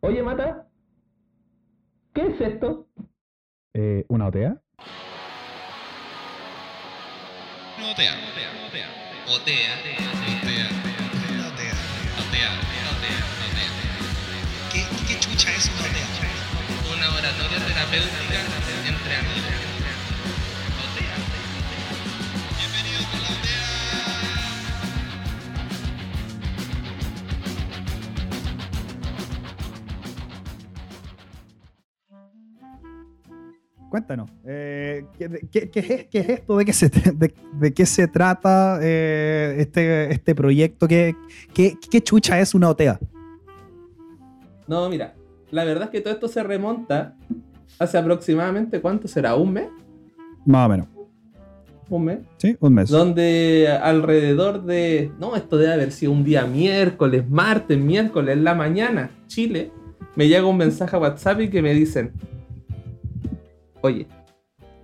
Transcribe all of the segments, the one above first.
Oye, Mata, ¿qué es esto? Eh, ¿Una OTEA? Otea, otea, otea. Otea, otea, otea, otea, otea. ¿Qué, qué chucha es una OTEA? Una oratoria terapéutica entre amigos. Cuéntanos, eh, ¿qué, qué- qué es, qué es esto? ¿De qué se, tra- de, de qué se trata eh, este, este proyecto? ¿Qué, qué, qué chucha es una OTEA? No, mira, la verdad es que todo esto se remonta hace aproximadamente, ¿cuánto será? ¿Un mes? Más o menos. ¿Un mes? ¿Sí? Un mes. Donde alrededor de, no, esto debe haber sido un día miércoles, martes, miércoles, en la mañana, Chile, me llega un mensaje a WhatsApp y que me dicen, oye,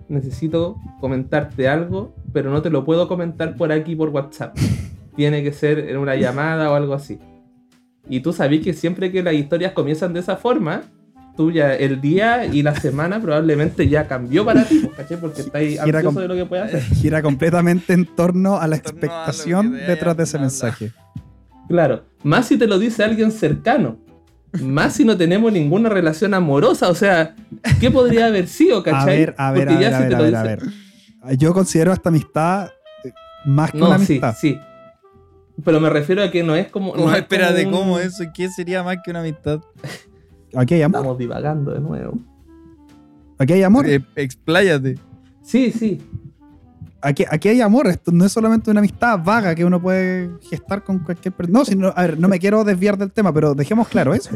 necesito comentarte algo, pero no te lo puedo comentar por aquí por WhatsApp. Tiene que ser en una llamada o algo así. Y tú sabes que siempre que las historias comienzan de esa forma, tú ya el día y la semana probablemente ya cambió para ti, ¿cachai? Porque estás ahí Gira ansioso de lo que puedes hacer. Gira completamente en torno a la a expectación detrás de ese mensaje. Claro, más si te lo dice alguien cercano. Más si no tenemos ninguna relación amorosa. O sea, ¿qué podría haber sido, A cachai? ver, a ver, a ver, a si ver, te a lo ver, a dice- ver. Yo considero esta amistad eh, más que No, una sí, amistad. sí. Pero me refiero a que no es como. No es Espérate, como un- ¿cómo eso? ¿Qué sería más que una amistad? Aquí hay amor. Estamos divagando de nuevo. Aquí hay amor. Eh, expláyate. Sí, sí. Aquí, aquí hay amor. Esto no es solamente una amistad vaga que uno puede gestar con cualquier persona. No, sino, a ver, no me quiero desviar del tema, pero dejemos claro eso.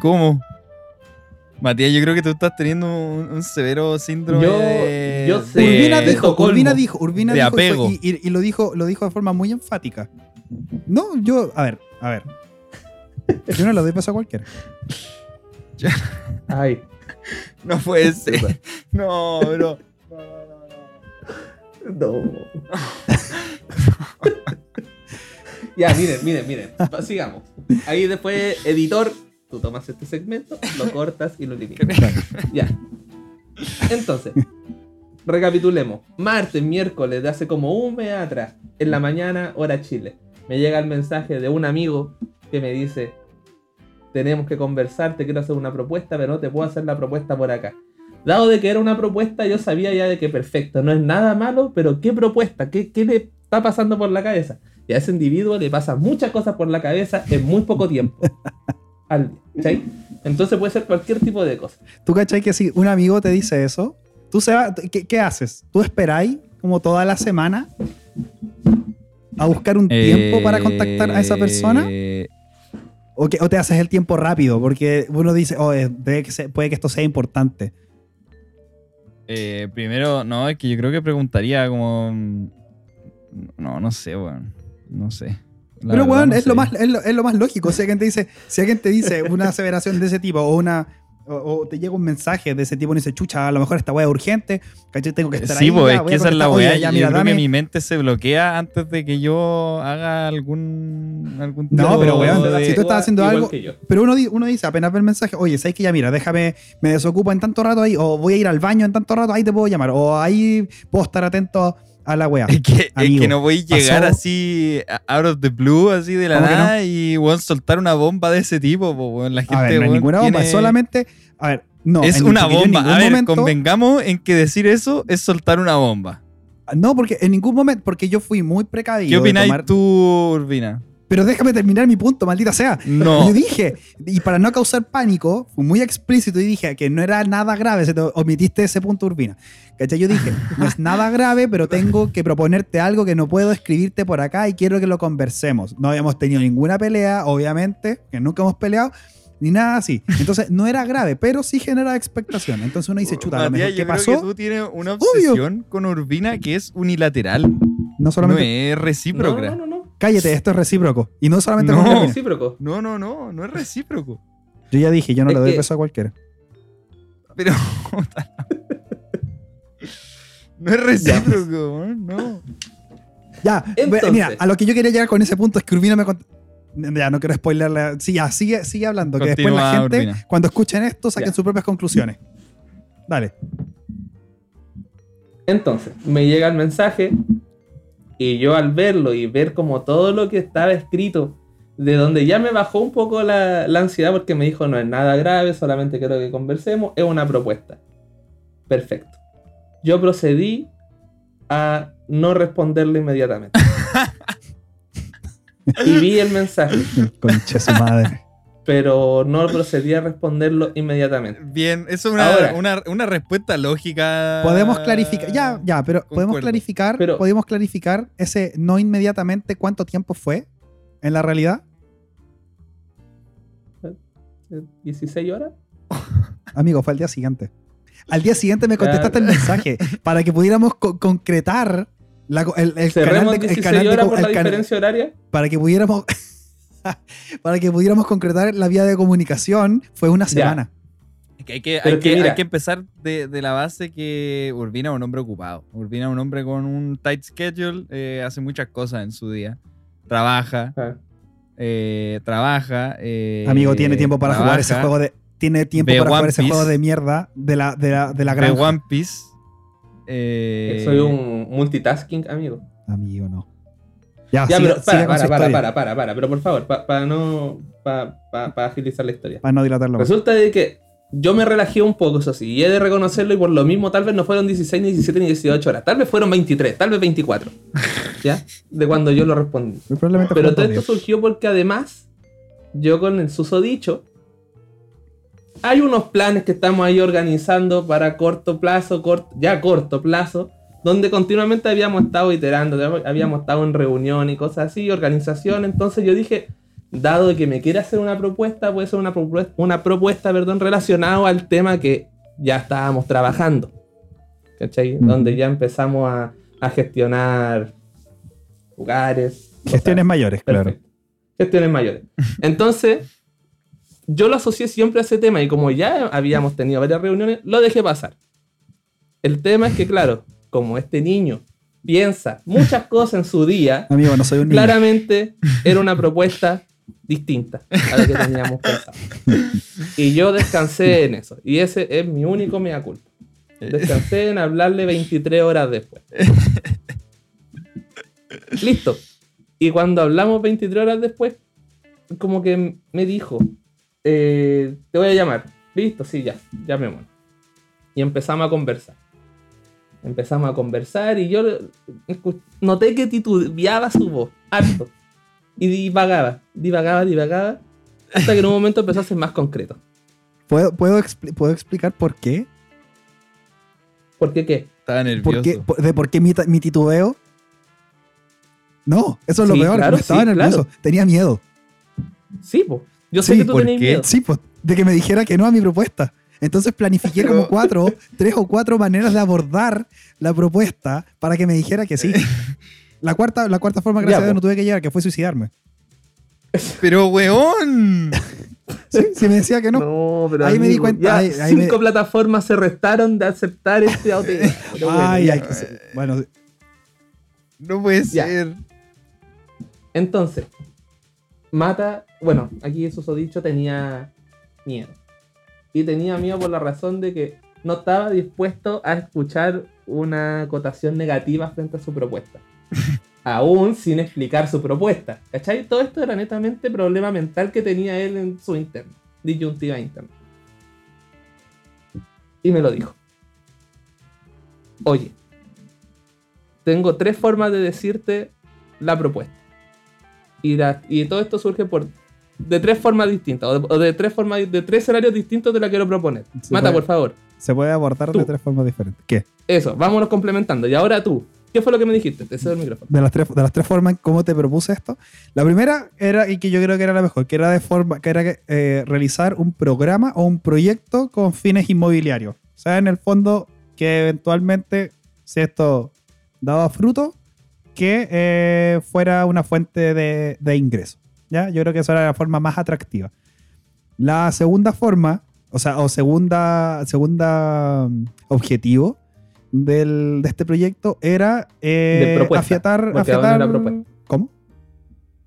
¿Cómo? Matías, yo creo que tú estás teniendo un, un severo síndrome Yo- de, yo sé. Urbina de dijo. Urbina dijo, Urbina De dijo apego. y, y- y lo dijo, lo dijo de forma muy enfática. No, yo, a ver, a ver. Yo no le doy paso a cualquiera. Ay. No puede ser. No, bro. No. ya, miren, miren, miren. Sigamos. Ahí después, editor, tú tomas este segmento, lo cortas y lo eliminas. Ya. Entonces, recapitulemos. Martes, miércoles de hace como un mes atrás, en la mañana, hora Chile, me llega el mensaje de un amigo que me dice: Tenemos que conversar, te quiero hacer una propuesta, pero no te puedo hacer la propuesta por acá. Dado de que era una propuesta, yo sabía ya de que perfecto, no es nada malo, pero ¿qué propuesta? ¿Qué, qué le está pasando por la cabeza? Y a ese individuo le pasan muchas cosas por la cabeza en muy poco tiempo. Entonces puede ser cualquier tipo de cosa. ¿Tú cachai que si un amigo te dice eso, tú se va- ¿qué, qué haces? ¿Tú esperáis como toda la semana a buscar un tiempo para contactar a esa persona? Eh, ¿O, que- o te haces el tiempo rápido? Porque uno dice, oh, eh, puede que esto sea importante. Eh, primero, no, es que yo creo que preguntaría como. mm, No, no sé, weón. No sé. La Pero, weón, no es, lo más, es, lo, es lo más lógico. Si alguien te dice, si alguien te dice una aseveración de ese tipo o una. O, o te llega un mensaje de ese tipo y dice, chucha, a lo mejor esta weá es urgente, ¿cachai? Tengo que estar Sí, ahí. pues ya, es voy que esa es la weá. Ya, yo mira, creo dame- que mi mente se bloquea antes de que yo haga algún. algún No, pero, weón, de- si tú estás haciendo Igual algo-. Pero uno, uno dice, apenas ve el mensaje, oye, ¿sabes que ya mira, déjame, me desocupo en tanto rato ahí, o voy a ir al baño en tanto rato, ahí te puedo llamar, o ahí puedo estar atento a la wea. Es que, es que no voy a llegar pasó- así out of the blue, así de la nada y weón, soltar una bomba de ese tipo. po, weón. La gente, A ver, no ninguna bomba, tiene- solamente, a ver, no. es una bomba. A ver, momento- convengamos en que decir eso es soltar una bomba. No, porque en ningún momento, porque yo fui muy precavido. ¿Qué opináis tomar- tú, Urbina? Pero déjame terminar mi punto, maldita sea. No. Yo dije, y para no causar pánico, fui muy explícito y dije que no era nada grave, se te omitiste ese punto, Urbina. ¿Cachai? Yo dije, no es nada grave, pero tengo que proponerte algo que no puedo escribirte por acá y quiero que lo conversemos. No habíamos tenido ninguna pelea, obviamente, que nunca hemos peleado, ni nada así. Entonces, no era grave, pero sí genera expectación. Entonces uno dice, chuta, a lo mejor, yo ¿qué creo pasó? que tú tienes una obsesión con Urbina que es unilateral. No No solamente... es recíproca. No, no, no. Cállate, esto es recíproco. Y no solamente No. con no. Urbina. Recíproco. No, no, no, no es recíproco. Yo ya dije, yo no Es le doy que- beso a cualquiera. Pero. no es recíproco, no. Ya, Entonces. mira, a lo que yo quería llegar con ese punto es que Urbina me cont- Ya, no quiero spoilerle. Sí, ya, sigue, sigue hablando. que después la gente, Urbina. cuando escuchen esto, saquen Ya. sus propias conclusiones. Dale. Entonces, me llega el mensaje y yo al verlo y ver como todo lo que estaba escrito, de donde ya me bajó un poco la, la ansiedad porque me dijo no es nada grave, solamente quiero que conversemos, es una propuesta. Perfecto. Yo procedí a no responderle inmediatamente. y vi el mensaje, Concha su madre. Pero no procedí a responderlo inmediatamente. Bien, eso es una, Ahora. una, una respuesta lógica. Podemos clarificar. Ya, ya, pero podemos clarificar. Pero- podemos clarificar ese no inmediatamente cuánto tiempo fue en la realidad. 16 horas. Amigo, fue al día siguiente. Al día siguiente me contestaste el mensaje para que pudiéramos co- concretar la el, el canal de, el 16 canal de horas co- por el la cana- diferencia horaria. para que pudiéramos para que pudiéramos concretar la vía de comunicación fue una semana. Que hay, que, Pero hay que que- mira. hay que empezar de, de la base que Urbina es un hombre ocupado. Urbina es un hombre con un tight schedule, eh, hace muchas cosas en su día. Trabaja, Ah. eh, trabaja. eh, Amigo, tiene tiempo para jugar ese juego de tiene tiempo para jugar ese juego de mierda de la de la, de la granja. One Piece. eh, Soy un multitasking, amigo. Amigo, no. Ya, Ya, siga- pero para, para, para, para, para, para, pero por favor, para no, para agilizar la historia. para no dilatarlo. Resulta de que yo me relajé un poco, eso sí, y he de reconocerlo, y por lo mismo tal vez no fueron 16, ni 17, ni 18 horas, tal vez fueron 23, tal vez 24, ¿ya? De cuando yo lo respondí. Probablemente Pero todo esto surgió porque además, yo con el susodicho, hay unos planes que estamos ahí organizando para corto plazo, ya corto plazo, donde continuamente habíamos estado iterando, habíamos estado en reunión y cosas así, organización. Entonces yo dije, dado que me quiere hacer una propuesta, puede ser una propuesta, una propuesta perdón, relacionada al tema que ya estábamos trabajando. ¿Cachai? Donde ya empezamos a, a gestionar lugares. Gestiones mayores, claro. Gestiones mayores. Entonces, yo lo asocié siempre a ese tema y como ya habíamos tenido varias reuniones, lo dejé pasar. El tema es que, claro, como este niño piensa muchas cosas en su día, Amigo, no soy un niño. claramente era una propuesta distinta a la que teníamos pensado. Y yo descansé en eso. Y ese es mi único mea culpa. Descansé en hablarle 23 horas después. Listo. Y cuando hablamos 23 horas después, como que me dijo, eh, te voy a llamar. Listo, sí, ya, llamémonos. Y empezamos a conversar. Empezamos a conversar y yo noté que titubeaba su voz, harto. Y divagaba, divagaba, divagaba. Hasta que en un momento empezó a ser más concreto. ¿Puedo, puedo, expli- ¿Puedo explicar por qué? ¿Por qué qué? Estaba ¿Por nervioso. qué por- ¿De por qué mi, titubeo? No, eso es lo Sí, peor. claro, no estaba sí, nervioso. claro. Tenía miedo. Sí, pues. Yo sé Sí, que tú ¿por tenías qué? miedo. Sí, pues, de que me dijera que no a mi propuesta. Entonces planifiqué como cuatro, tres o cuatro maneras de abordar la propuesta para que me dijera que sí. La cuarta, la cuarta forma, gracias Ya, a Dios, no tuve que llegar, que fue suicidarme. Pero, weón. Sí, si me decía que no. No, pero Ahí me di cuenta, ya ahí- ahí me- cinco plataformas se restaron de aceptar este bueno, Ay, ser- bueno, No puede Ya. ser. Entonces, Mata, bueno, aquí eso dicho tenía miedo. Y tenía miedo por la razón de que no estaba dispuesto a escuchar una acotación negativa frente a su propuesta. Aún sin explicar su propuesta. ¿Cachai? Todo esto era netamente problema mental que tenía él en su interno. Disyuntiva interna. Y me lo dijo. Oye, tengo tres formas de decirte la propuesta. Y, la- y todo esto surge por de tres formas distintas, o de, o de tres formas de tres escenarios distintos te la quiero proponer. Se Mata, puede- por favor. se puede abordar de tres formas diferentes. ¿Qué? Eso, vámonos complementando. Y ahora tú, ¿qué fue lo que me dijiste? Te cedo el micrófono. de las tres, de las tres formas en cómo te propuse esto. La primera era, y que yo creo que era la mejor, que era de forma, que era eh, realizar un programa o un proyecto con fines inmobiliarios. O sea, en el fondo, que eventualmente, si esto daba fruto, que eh, fuera una fuente de, de ingreso. ¿Ya? Yo creo que esa era la forma más atractiva. La segunda forma, o sea, o segunda, segunda mm, objetivo del- de este proyecto era eh, De propuesta, afiatar, afiatar- era propuesta. ¿Cómo?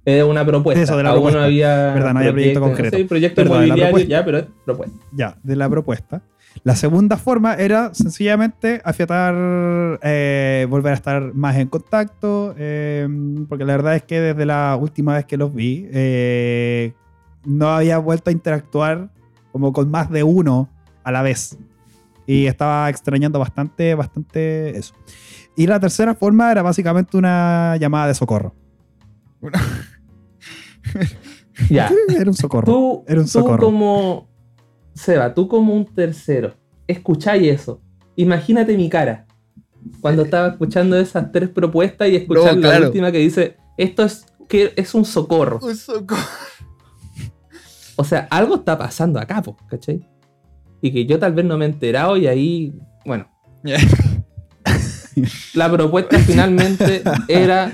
Es una propuesta. Eso, de la Aún propuesta. no había. Verdad, no había proyecto concreto. Sí, proyecto Verdad, de la inmobiliario, propuesta. ya, pero es propuesta. ya, de la propuesta. La segunda forma era sencillamente afiatar, eh, volver a estar más en contacto, eh, porque la verdad es que desde la última vez que los vi, eh, no había vuelto a interactuar como con más de uno a la vez. Y estaba extrañando bastante, bastante eso. Y la tercera forma era básicamente una llamada de socorro. Ya. Era un socorro. Tú, Era un tú socorro. como. Seba, tú como un tercero, escucháis eso. Imagínate mi cara. Cuando estaba escuchando esas tres propuestas y escuchar No, la última que dice: Esto es que es un socorro. Un socorro. O sea, algo está pasando acá, po, ¿cachai? Y que yo tal vez no me he enterado y ahí, bueno. La propuesta finalmente era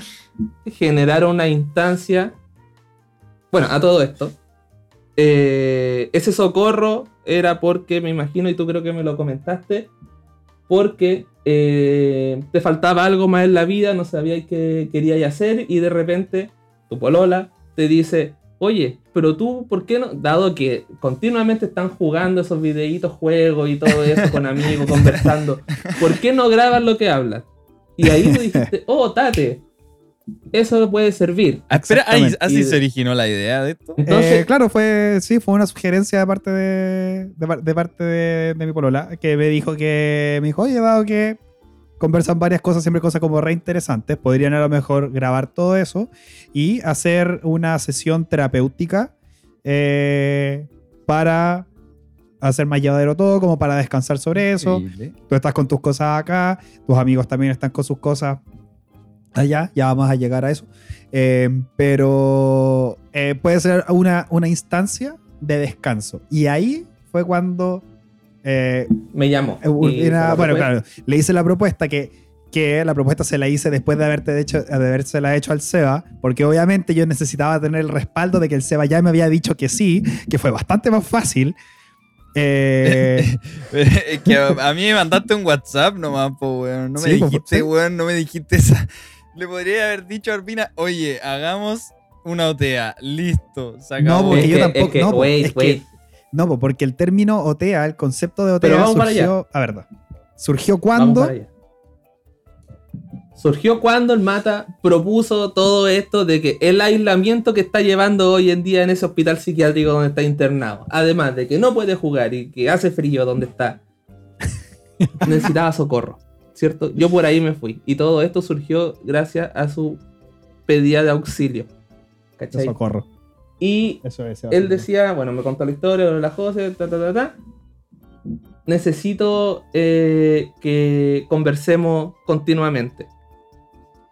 generar una instancia. Bueno, a todo esto. eh, ese socorro era porque, me imagino, y tú creo que me lo comentaste, porque eh, te faltaba algo más en la vida, no sabías qué querías hacer, y de repente tu polola te dice, oye, pero tú, ¿por qué no? Dado que continuamente están jugando esos videitos, juegos y todo eso con amigos, conversando, ¿por qué no grabas lo que hablas? Y ahí tú dijiste, oh, Tate, eso puede servir. Ah, espera, ahí, Exactamente. así Y- se originó la idea de esto. Entonces, Eh, claro, fue, sí, fue una sugerencia de parte de, de, par- de parte de, de mi polola, que me dijo que, me dijo, oye, dado que conversan varias cosas, siempre cosas como re interesantes, podrían a lo mejor grabar todo eso y hacer una sesión terapéutica eh, para hacer más llevadero todo, como para descansar sobre eso. Increíble. Tú estás con tus cosas acá, tus amigos también están con sus cosas allá, ya vamos a llegar a eso. Eh, pero eh, puede ser una, una instancia de descanso. Y ahí fue cuando eh, me llamó. eh, Y bueno, fue. claro, le hice la propuesta que, que la propuesta se la hice después de haberte hecho, de habérsela hecho al Seba, porque obviamente yo necesitaba tener el respaldo de que el Seba ya me había dicho que sí, que fue bastante más fácil. Eh, que a, a mí me mandaste un WhatsApp nomás, po, weón. No me Sí, po, dijiste, sí. weón, no me dijiste esa. Le podría haber dicho a Arpina, oye, hagamos una OTEA. Listo, se No, porque Es yo que- tampoco- es que, no, po, wait, es que- wait. No, po, porque el término OTEA, el concepto de OTEA Pero vamos para surgió. A ver, surgió cuando. allá. Surgió cuando el Mata propuso todo esto de que el aislamiento que está llevando hoy en día en ese hospital psiquiátrico donde está internado, además de que no puede jugar y que hace frío donde está, necesitaba socorro, ¿cierto? Yo por ahí me fui y todo esto surgió gracias a su pedida de auxilio, ¿cachai? Socorro. Y Eso es. él decía, bueno, me contó la historia, la José, ta, ta, ta, ta. Necesito eh, que conversemos continuamente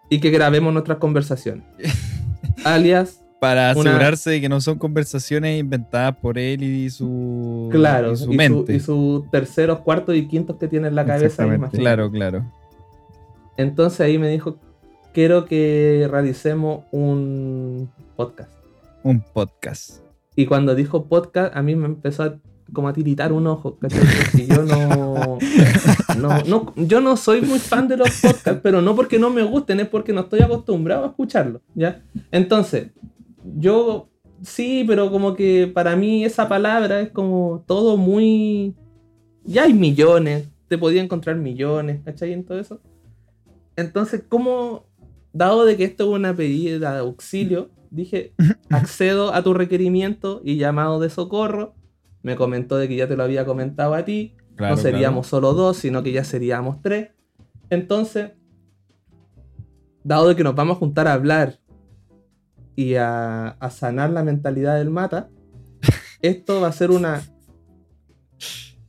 y que grabemos nuestras conversaciones. Alias, Para una- asegurarse de que no son conversaciones inventadas por él y su, claro, y y su su, mente. y su terceros, cuartos y quintos que tiene en la cabeza. Claro, claro. Entonces ahí me dijo, quiero que realicemos un podcast. Un podcast. Y cuando dijo podcast, a mí me empezó a, como a tiritar un ojo. Porque yo no, no, no- Yo no soy muy fan de los podcasts, pero no porque no me gusten, es porque no estoy acostumbrado a escucharlos, ¿ya? Entonces, yo sí, pero como que para mí esa palabra es como todo muy... Ya hay millones, te podía encontrar millones, ¿cachai? En todo eso. Entonces, ¿cómo, dado de que esto es una pedida de auxilio, dije, accedo a tu requerimiento y llamado de socorro. Me comentó de que ya te lo había comentado a ti. Claro, no seríamos solo dos, sino que ya seríamos tres. Entonces, dado de que nos vamos a juntar a hablar y a, a sanar la mentalidad del mata, esto va a ser una,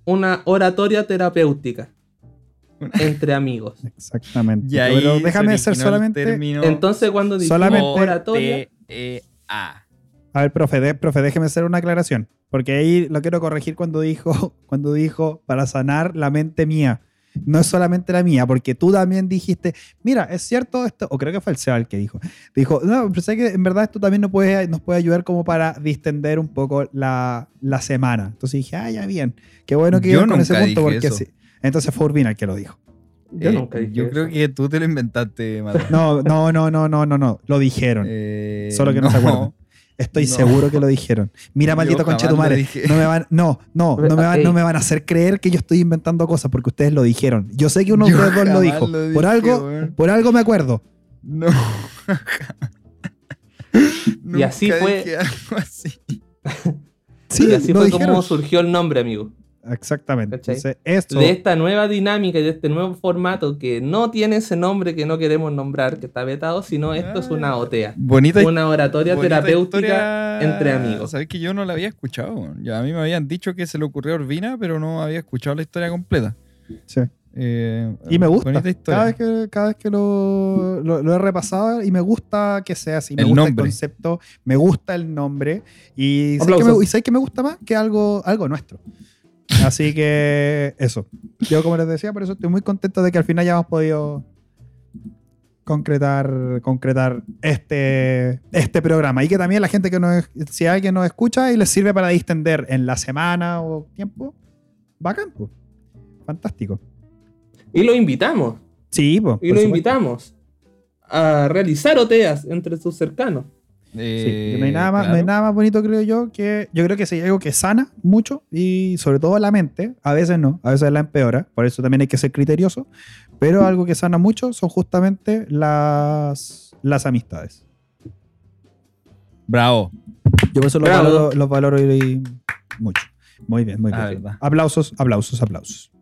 una oratoria terapéutica entre amigos. Exactamente. Y ahí Pero déjame el solamente. Entonces, cuando Solamente- oratoria, OTEA. A ver, profe, de- profe, déjeme hacer una aclaración. Porque ahí lo quiero corregir cuando dijo, cuando dijo para sanar la mente mía. No es solamente la mía, porque tú también dijiste, mira, es cierto esto, o creo que fue el Seba el que dijo. Dijo, no, pensé que en verdad esto también nos puede, nos puede ayudar como para distender un poco la, la semana. Entonces dije, ah, ya bien, qué bueno que Yo iban con ese punto, dije porque eso. sí. Entonces fue Urbina el que lo dijo. Yo Eh, nunca dije Yo creo eso. que tú te lo inventaste, Mateo. No, no, no, no, no, no, no. Lo dijeron. Eh, Solo que no, se acuerdan. Estoy No. seguro que lo dijeron. Mira, Yo maldito conchetumare. No me van, no, no, no me van, no me van a hacer creer que yo estoy inventando cosas porque ustedes lo dijeron. Yo sé que uno de ustedes dos lo dijo. lo por dije, algo, por algo me acuerdo. No. Y así fue- dije algo así. Sí, y así fue dijeron. como surgió el nombre, amigo. Exactamente. ¿Cachai? Entonces, esto, De esta nueva dinámica y de este nuevo formato que no tiene ese nombre que no queremos nombrar, que está vetado, sino esto es una OTEA. Bonita Una oratoria bonita terapéutica historia. entre amigos. Sabes que yo no la había escuchado. Ya a mí me habían dicho que se le ocurrió a Urbina, pero no había escuchado la historia completa. sí. Eh, Y me gusta. bonita historia. Cada vez que, cada vez que lo, lo- lo he repasado y me gusta que sea así. Me El gusta el nombre. concepto, me gusta el nombre. Y sé que me, y sé que me gusta más que algo, algo nuestro. Así que eso. Yo, como les decía, por eso estoy muy contento de que al final ya hemos podido concretar, concretar este, este programa. Y que también la gente que nos, si alguien nos escucha y les sirve para distender en la semana o tiempo, bacán, pues. Fantástico. Y lo invitamos. Sí, pues. Y lo invitamos a realizar OTEAS entre sus cercanos. Eh, Sí, no, hay nada más, no hay nada más bonito, creo yo, que yo creo que si hay algo que sana mucho y sobre todo la mente, a veces no, a veces la empeora, por eso también hay que ser criterioso, pero algo que sana mucho son justamente las, las amistades. Bravo. Yo por eso los Bravo. valoro, los valoro y- mucho. Muy bien, muy bien. Verdad. Aplausos, aplausos, aplausos.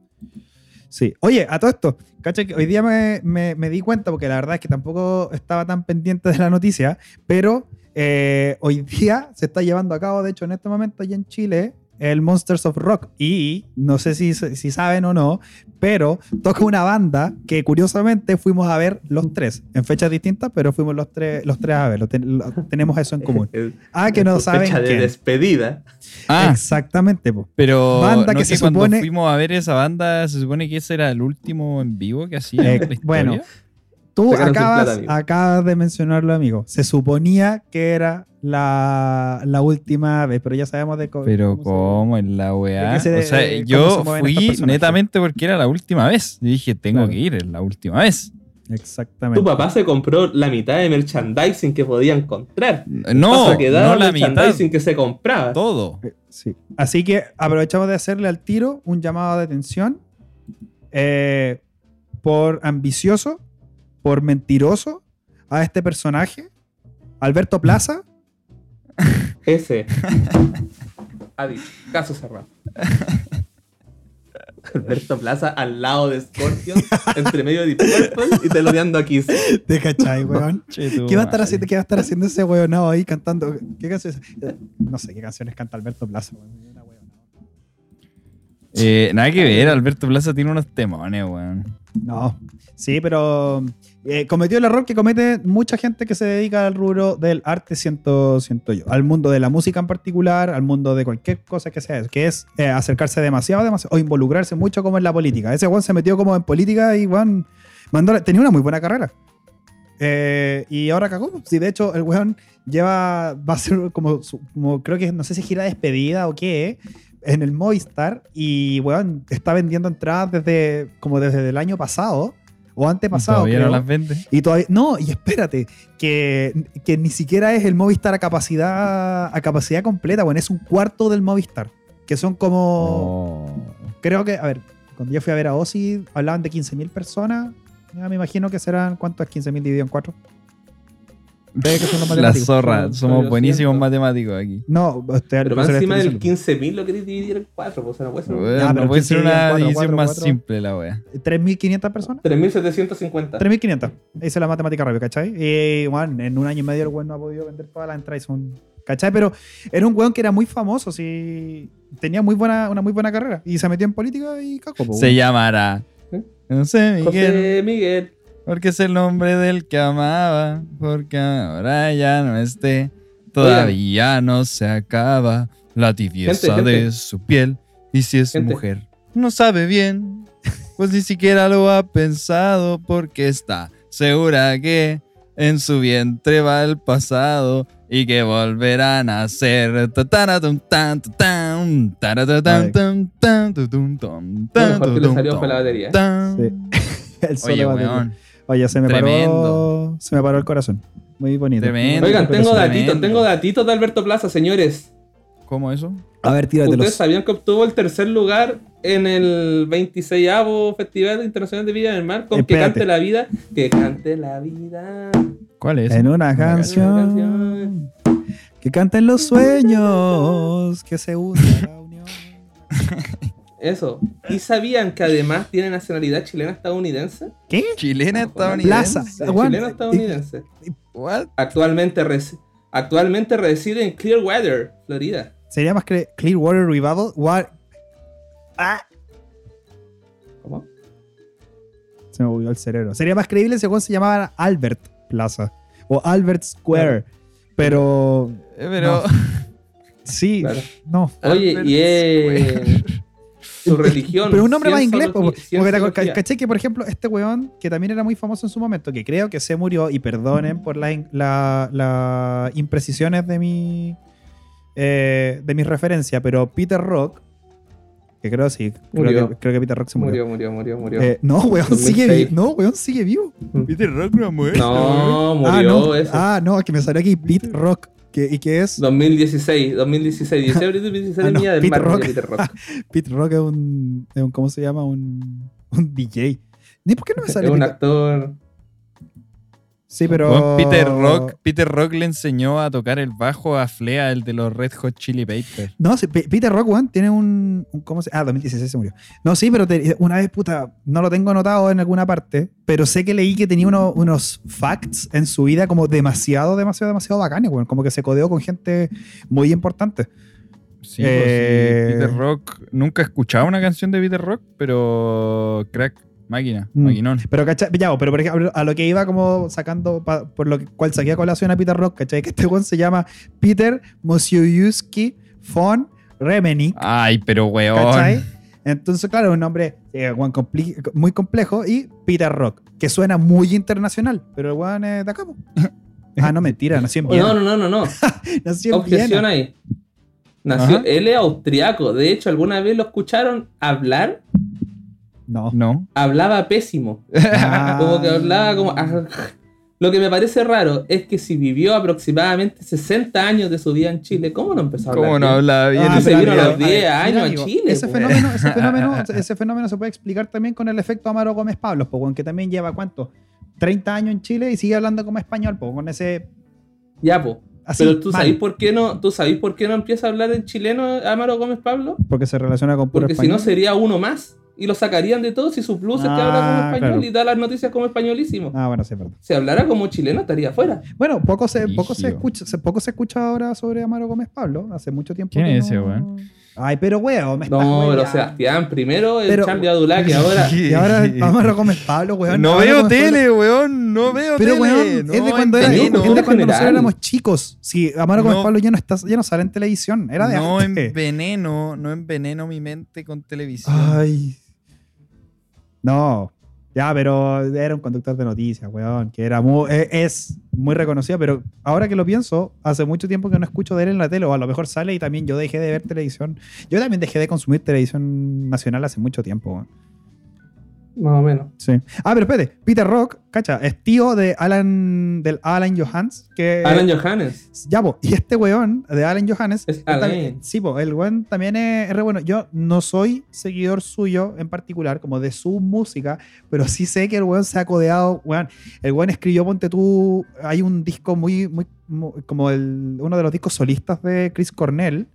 Sí. Oye, a todo esto, cacha que hoy día me, me- me di cuenta, porque la verdad es que tampoco estaba tan pendiente de la noticia, pero eh, hoy día se está llevando a cabo, de hecho, en este momento allá en Chile, el Monsters of Rock. Y no sé si, si saben o no, pero toca una banda que curiosamente fuimos a ver los tres, en fechas distintas, pero fuimos los tres, los tres a ver. lo ten- lo- tenemos eso en común. Ah, que no saben fecha de quién. despedida. Ah, Exactamente, po. pero Banda ¿no que se cuando supone- fuimos a ver esa banda, se supone que ese era el último en vivo que hacía. Eh, en la historia? bueno, Tú acabas, plata, amigo. acabas de mencionarlo, amigo. Se suponía que era la, la última vez, pero ya sabemos de co- Pero cómo ¿cómo en la weá? ¿De qué se- o sea, eh, cómo yo se fui netamente porque era la última vez. Y dije, tengo Claro. que ir, es la última vez. Exactamente. Tu papá se compró la mitad de merchandising que podía encontrar. No, no la mitad. merchandising que se compraba. Todo. Eh, Sí. Así que aprovechamos de hacerle al tiro un llamado de atención eh, por ambicioso, por mentiroso a este personaje, Alberto Plaza. Ese. Ha dicho. Caso cerrado. Alberto Plaza al lado de Scorpion, entre medio de Deep Purple y teloneando a Kiss. ¿Te cachai, weón? Che, tu ¿Qué va, a estar haciendo, ¿Qué va a estar haciendo ese weonado ahí cantando? ¿Qué canciones? No sé qué canciones canta Alberto Plaza, weón. Eh, nada que ver, Alberto Plaza tiene unos temones, weón. No, sí, pero eh, cometió el error que comete mucha gente que se dedica al rubro del arte, siento, siento yo. Al mundo de la música en particular, al mundo de cualquier cosa que sea, que es eh, acercarse demasiado, demasiado, o involucrarse mucho como en la política. Ese weón se metió como en política y weón mandó, tenía una muy buena carrera. Eh, y ahora cagó. Sí, de hecho, el weón lleva, va a ser como, como creo que no sé si gira despedida o qué, en el Movistar. Y weón, está vendiendo entradas desde como desde el año pasado o antepasado. Todavía creo. no las vende. Y todavía. No, y espérate, que, que ni siquiera es el Movistar a capacidad, a capacidad completa, bueno, es un cuarto del Movistar. Que son como. Oh. Creo que, a ver, cuando yo fui a ver a Ozzy, hablaban de 15.000 personas. Ya me imagino que serán, ¿cuánto es 15.000 dividido en 4? Ve que son los La matemáticos. zorra, somos buenísimos 200. matemáticos aquí. No, usted Pero más encima del diciendo. 15.000 lo queréis dividir en 4, pues o sea, no puede ser. Weón, Ya, no puede ser una división cuatro, más cuatro. simple la wea. 3.500 personas. 3.750. 3.500. Esa es la matemática rápida, ¿cachai? Y, bueno, en un año y medio el weón no ha podido vender todas las entradas. Son, ¿Cachai? Pero era un weón que era muy famoso, sí. Tenía muy buena, una muy buena carrera. Y se metió en política y caco, Se llamará. ¿Eh? No sé, Miguel. José Miguel. Porque es el nombre del que amaba. Porque ahora ya no esté. Todavía no se acaba la tibieza Gente, gente. de su piel. Y si es Gente. mujer, no sabe bien. Pues ni siquiera lo ha pensado. Porque está segura que en su vientre va el pasado. Y que volverán a ser. Lo mejor que le salió fue la batería. Sí. El solo Oye, batería. weón. Oye, se me paró. Tremendo. Se me paró el corazón. Muy bonito. Tremendo. Oigan, tengo datitos, tengo datitos de Alberto Plaza, señores. ¿Cómo eso? A ver, tíratelos. ¿Ustedes sabían que obtuvo el tercer lugar en el 26 Festival Internacional de Vida en el Mar con Que cante la vida? Que cante la vida. ¿Cuál es? En una canción. canción. Que canten los sueños. Que se una la unión. Eso. ¿Y sabían que además tiene nacionalidad chilena estadounidense? ¿Qué? Chilena estadounidense. Plaza. Sí, Weón, chilena estadounidense. What? Actualmente, resi- actualmente reside en Clearwater, Florida. Sería más que Clearwater Revival. Wa- Ah, ¿Cómo? se me volvió el cerebro. Sería más creíble si se llamaba Albert Plaza. O Albert Square. Pero. Eh, Pero. Sí, Claro. no. Oye, Albert y es su religión. Pero un nombre más inglés, porque caché que, por ejemplo, este weón, que también era muy famoso en su momento, que creo que se murió, y perdonen por las la- la imprecisiones de mi eh, de mis referencias, pero Peter Rock, que creo sí, creo que, creo que Peter Rock se murió. Murió, murió, murió, murió. Eh, no, weón, 2006. sigue vivo. No, weón, sigue vivo. Peter Rock no ha muerto. no, murió ah, no, eso. ah, no, que me salió aquí Pete Rock, que, y que es 2016, 2016, 16 de abril de 2016 Ah, no, del Peter Mar, Rock. Peter Rock. Pete Rock es un, es un ¿cómo se llama? Un, un DJ. Ni por qué no me sale Es un actor. Sí, pero Peter Rock, Peter Rock le enseñó a tocar el bajo a Flea, el de los Red Hot Chili Peppers. No, sí, Pe- Peter Rock, weón, tiene un, un- ¿Cómo se Ah, 2016 se murió. No, sí, pero te- una vez, puta, no lo tengo anotado en alguna parte, pero sé que leí que tenía uno- unos facts en su vida como demasiado, demasiado, demasiado bacanes, weón. Como que se codeó con gente muy importante. Sí, pues, Eh. sí, Peter Rock. Nunca he escuchado una canción de Peter Rock, pero crack, máquina, Mm. maquinón. Pero, ¿cachai? Ya, pero por ejemplo, a lo que iba como sacando, pa- por lo que, cual saqué a colación a Peter Rock, ¿cachai? Que este weón se llama Peter Mosiuski von Remenick. Ay, pero weón. ¿Cachai? Entonces, claro, es un nombre eh, muy complejo y Peter Rock, que suena muy internacional, pero el weón es de acá. Ah, no, mentira, nació en Viena. no, no, no, no, no. Nació en Objeción Viena. ahí. Nació, él es austriaco. De hecho, ¿alguna vez lo escucharon hablar? No. No. Hablaba pésimo. Ah. Como que hablaba como. ah, Lo que me parece raro es que si vivió aproximadamente 60 años de su vida en Chile, ¿cómo no empezó a hablar? ¿Cómo no bien? habla bien? Ah, se vino a los 10 ver, mira, años a amigo, Chile, Ese po, fenómeno, ese, fenómeno, ese fenómeno se puede explicar también con el efecto Amaro Gómez Pablos, weón, que también lleva cuánto? 30 años en Chile y sigue hablando como español, po, con ese. Ya, po. Así, Pero tú sabés por qué no, tú sabés por qué no empieza a hablar en chileno Amaro Gómez Pablo? Porque se relaciona con puro Porque si español. no sería uno más. Y lo sacarían de todos si su plus es que Ah, habla como español claro. y da las noticias como españolísimo. Ah, bueno, sí, verdad. Si hablara como chileno estaría afuera. Bueno, poco se, poco se escucha, se- poco se escucha ahora sobre Amaro Gómez Pablo. Hace mucho tiempo. ¿Quién que es no- ese, weón? Ay, pero weón, me estás No, pero. Sebastián, primero el Pero- Charlie Adulá, que ahora. Y ahora Amaro Gómez Pablo, weón. No veo Pablo- tele, weón. No veo Pero tele. weón, no, es de cuando, era, veneno, es de en cuando general. nosotros éramos chicos. Sí, Amaro Gómez No. Pablo ya no, está, ya no sale en televisión. Era de no antes. enveneno, no enveneno mi mente con televisión. Ay. No. Ya, pero era un conductor de noticias, weón, que era muy, e- es muy reconocido, pero ahora que lo pienso, hace mucho tiempo que no escucho de él en la tele, o a lo mejor sale y también yo dejé de ver televisión. Yo también dejé de consumir televisión nacional hace mucho tiempo, weón. Más o menos. Sí. Ah, pero espérate, Peter Rock, cacha, es tío de Alan, del Alan Johans, que... Alan Johannes. Ya, po, y este weón de Alan Johannes. Es también- sí, po, el weón también es, es re bueno. Yo no soy seguidor suyo en particular, como de su música, pero sí sé que el weón se ha codeado. Weón, el weón escribió, ponte tú. Hay un disco muy, muy, muy- como el, uno de los discos solistas de Chris Cornell,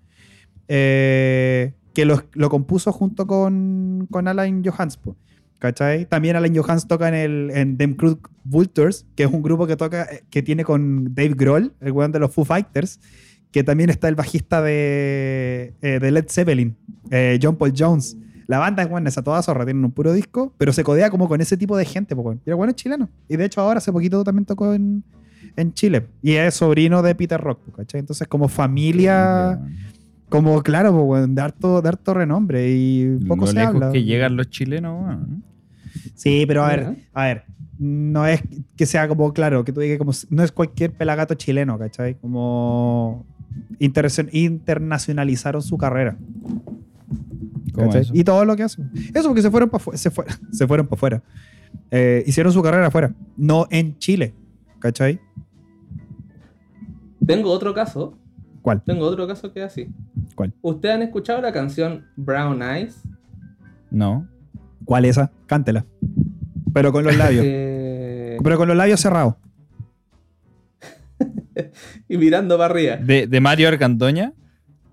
eh, que lo, lo compuso junto con, con Alan Johans, po. ¿Cachai? También Alan Johans toca en, el, en Them Crook Vultures, que es un grupo que toca, eh, que tiene con Dave Grohl, el weón de los Foo Fighters, que también está el bajista de, eh, de Led Zeppelin, eh, John Paul Jones. La banda es buena, esa toda zorra, tienen un puro disco, pero se codea como con ese tipo de gente, po, weón. Y el bueno es chileno. Y de hecho ahora hace poquito también tocó en, en Chile. Y es sobrino de Peter Rock, ¿cachai? Entonces como familia, como claro, weón, de harto, de harto renombre y poco Lo se lejos habla. que llegan los chilenos, weón. Sí, pero a ver, a ver, no es que sea como, claro, que tú digas como, no es cualquier pelagato chileno, ¿cachai? Como internacionalizaron su carrera. ¿Cómo ¿cachai? eso? Y todo lo que hacen. Eso porque se fueron para se, fue- se fueron para afuera. eh, hicieron su carrera afuera, no en Chile. ¿Cachai? Tengo otro caso. ¿Cuál? Tengo otro caso que es así. ¿Cuál? ¿Ustedes han escuchado la canción Brown Eyes? No. ¿Cuál esa? Cántela. Pero con los labios. Eh, Pero con los labios cerrados. y mirando para arriba. De, de Mario Argandoña.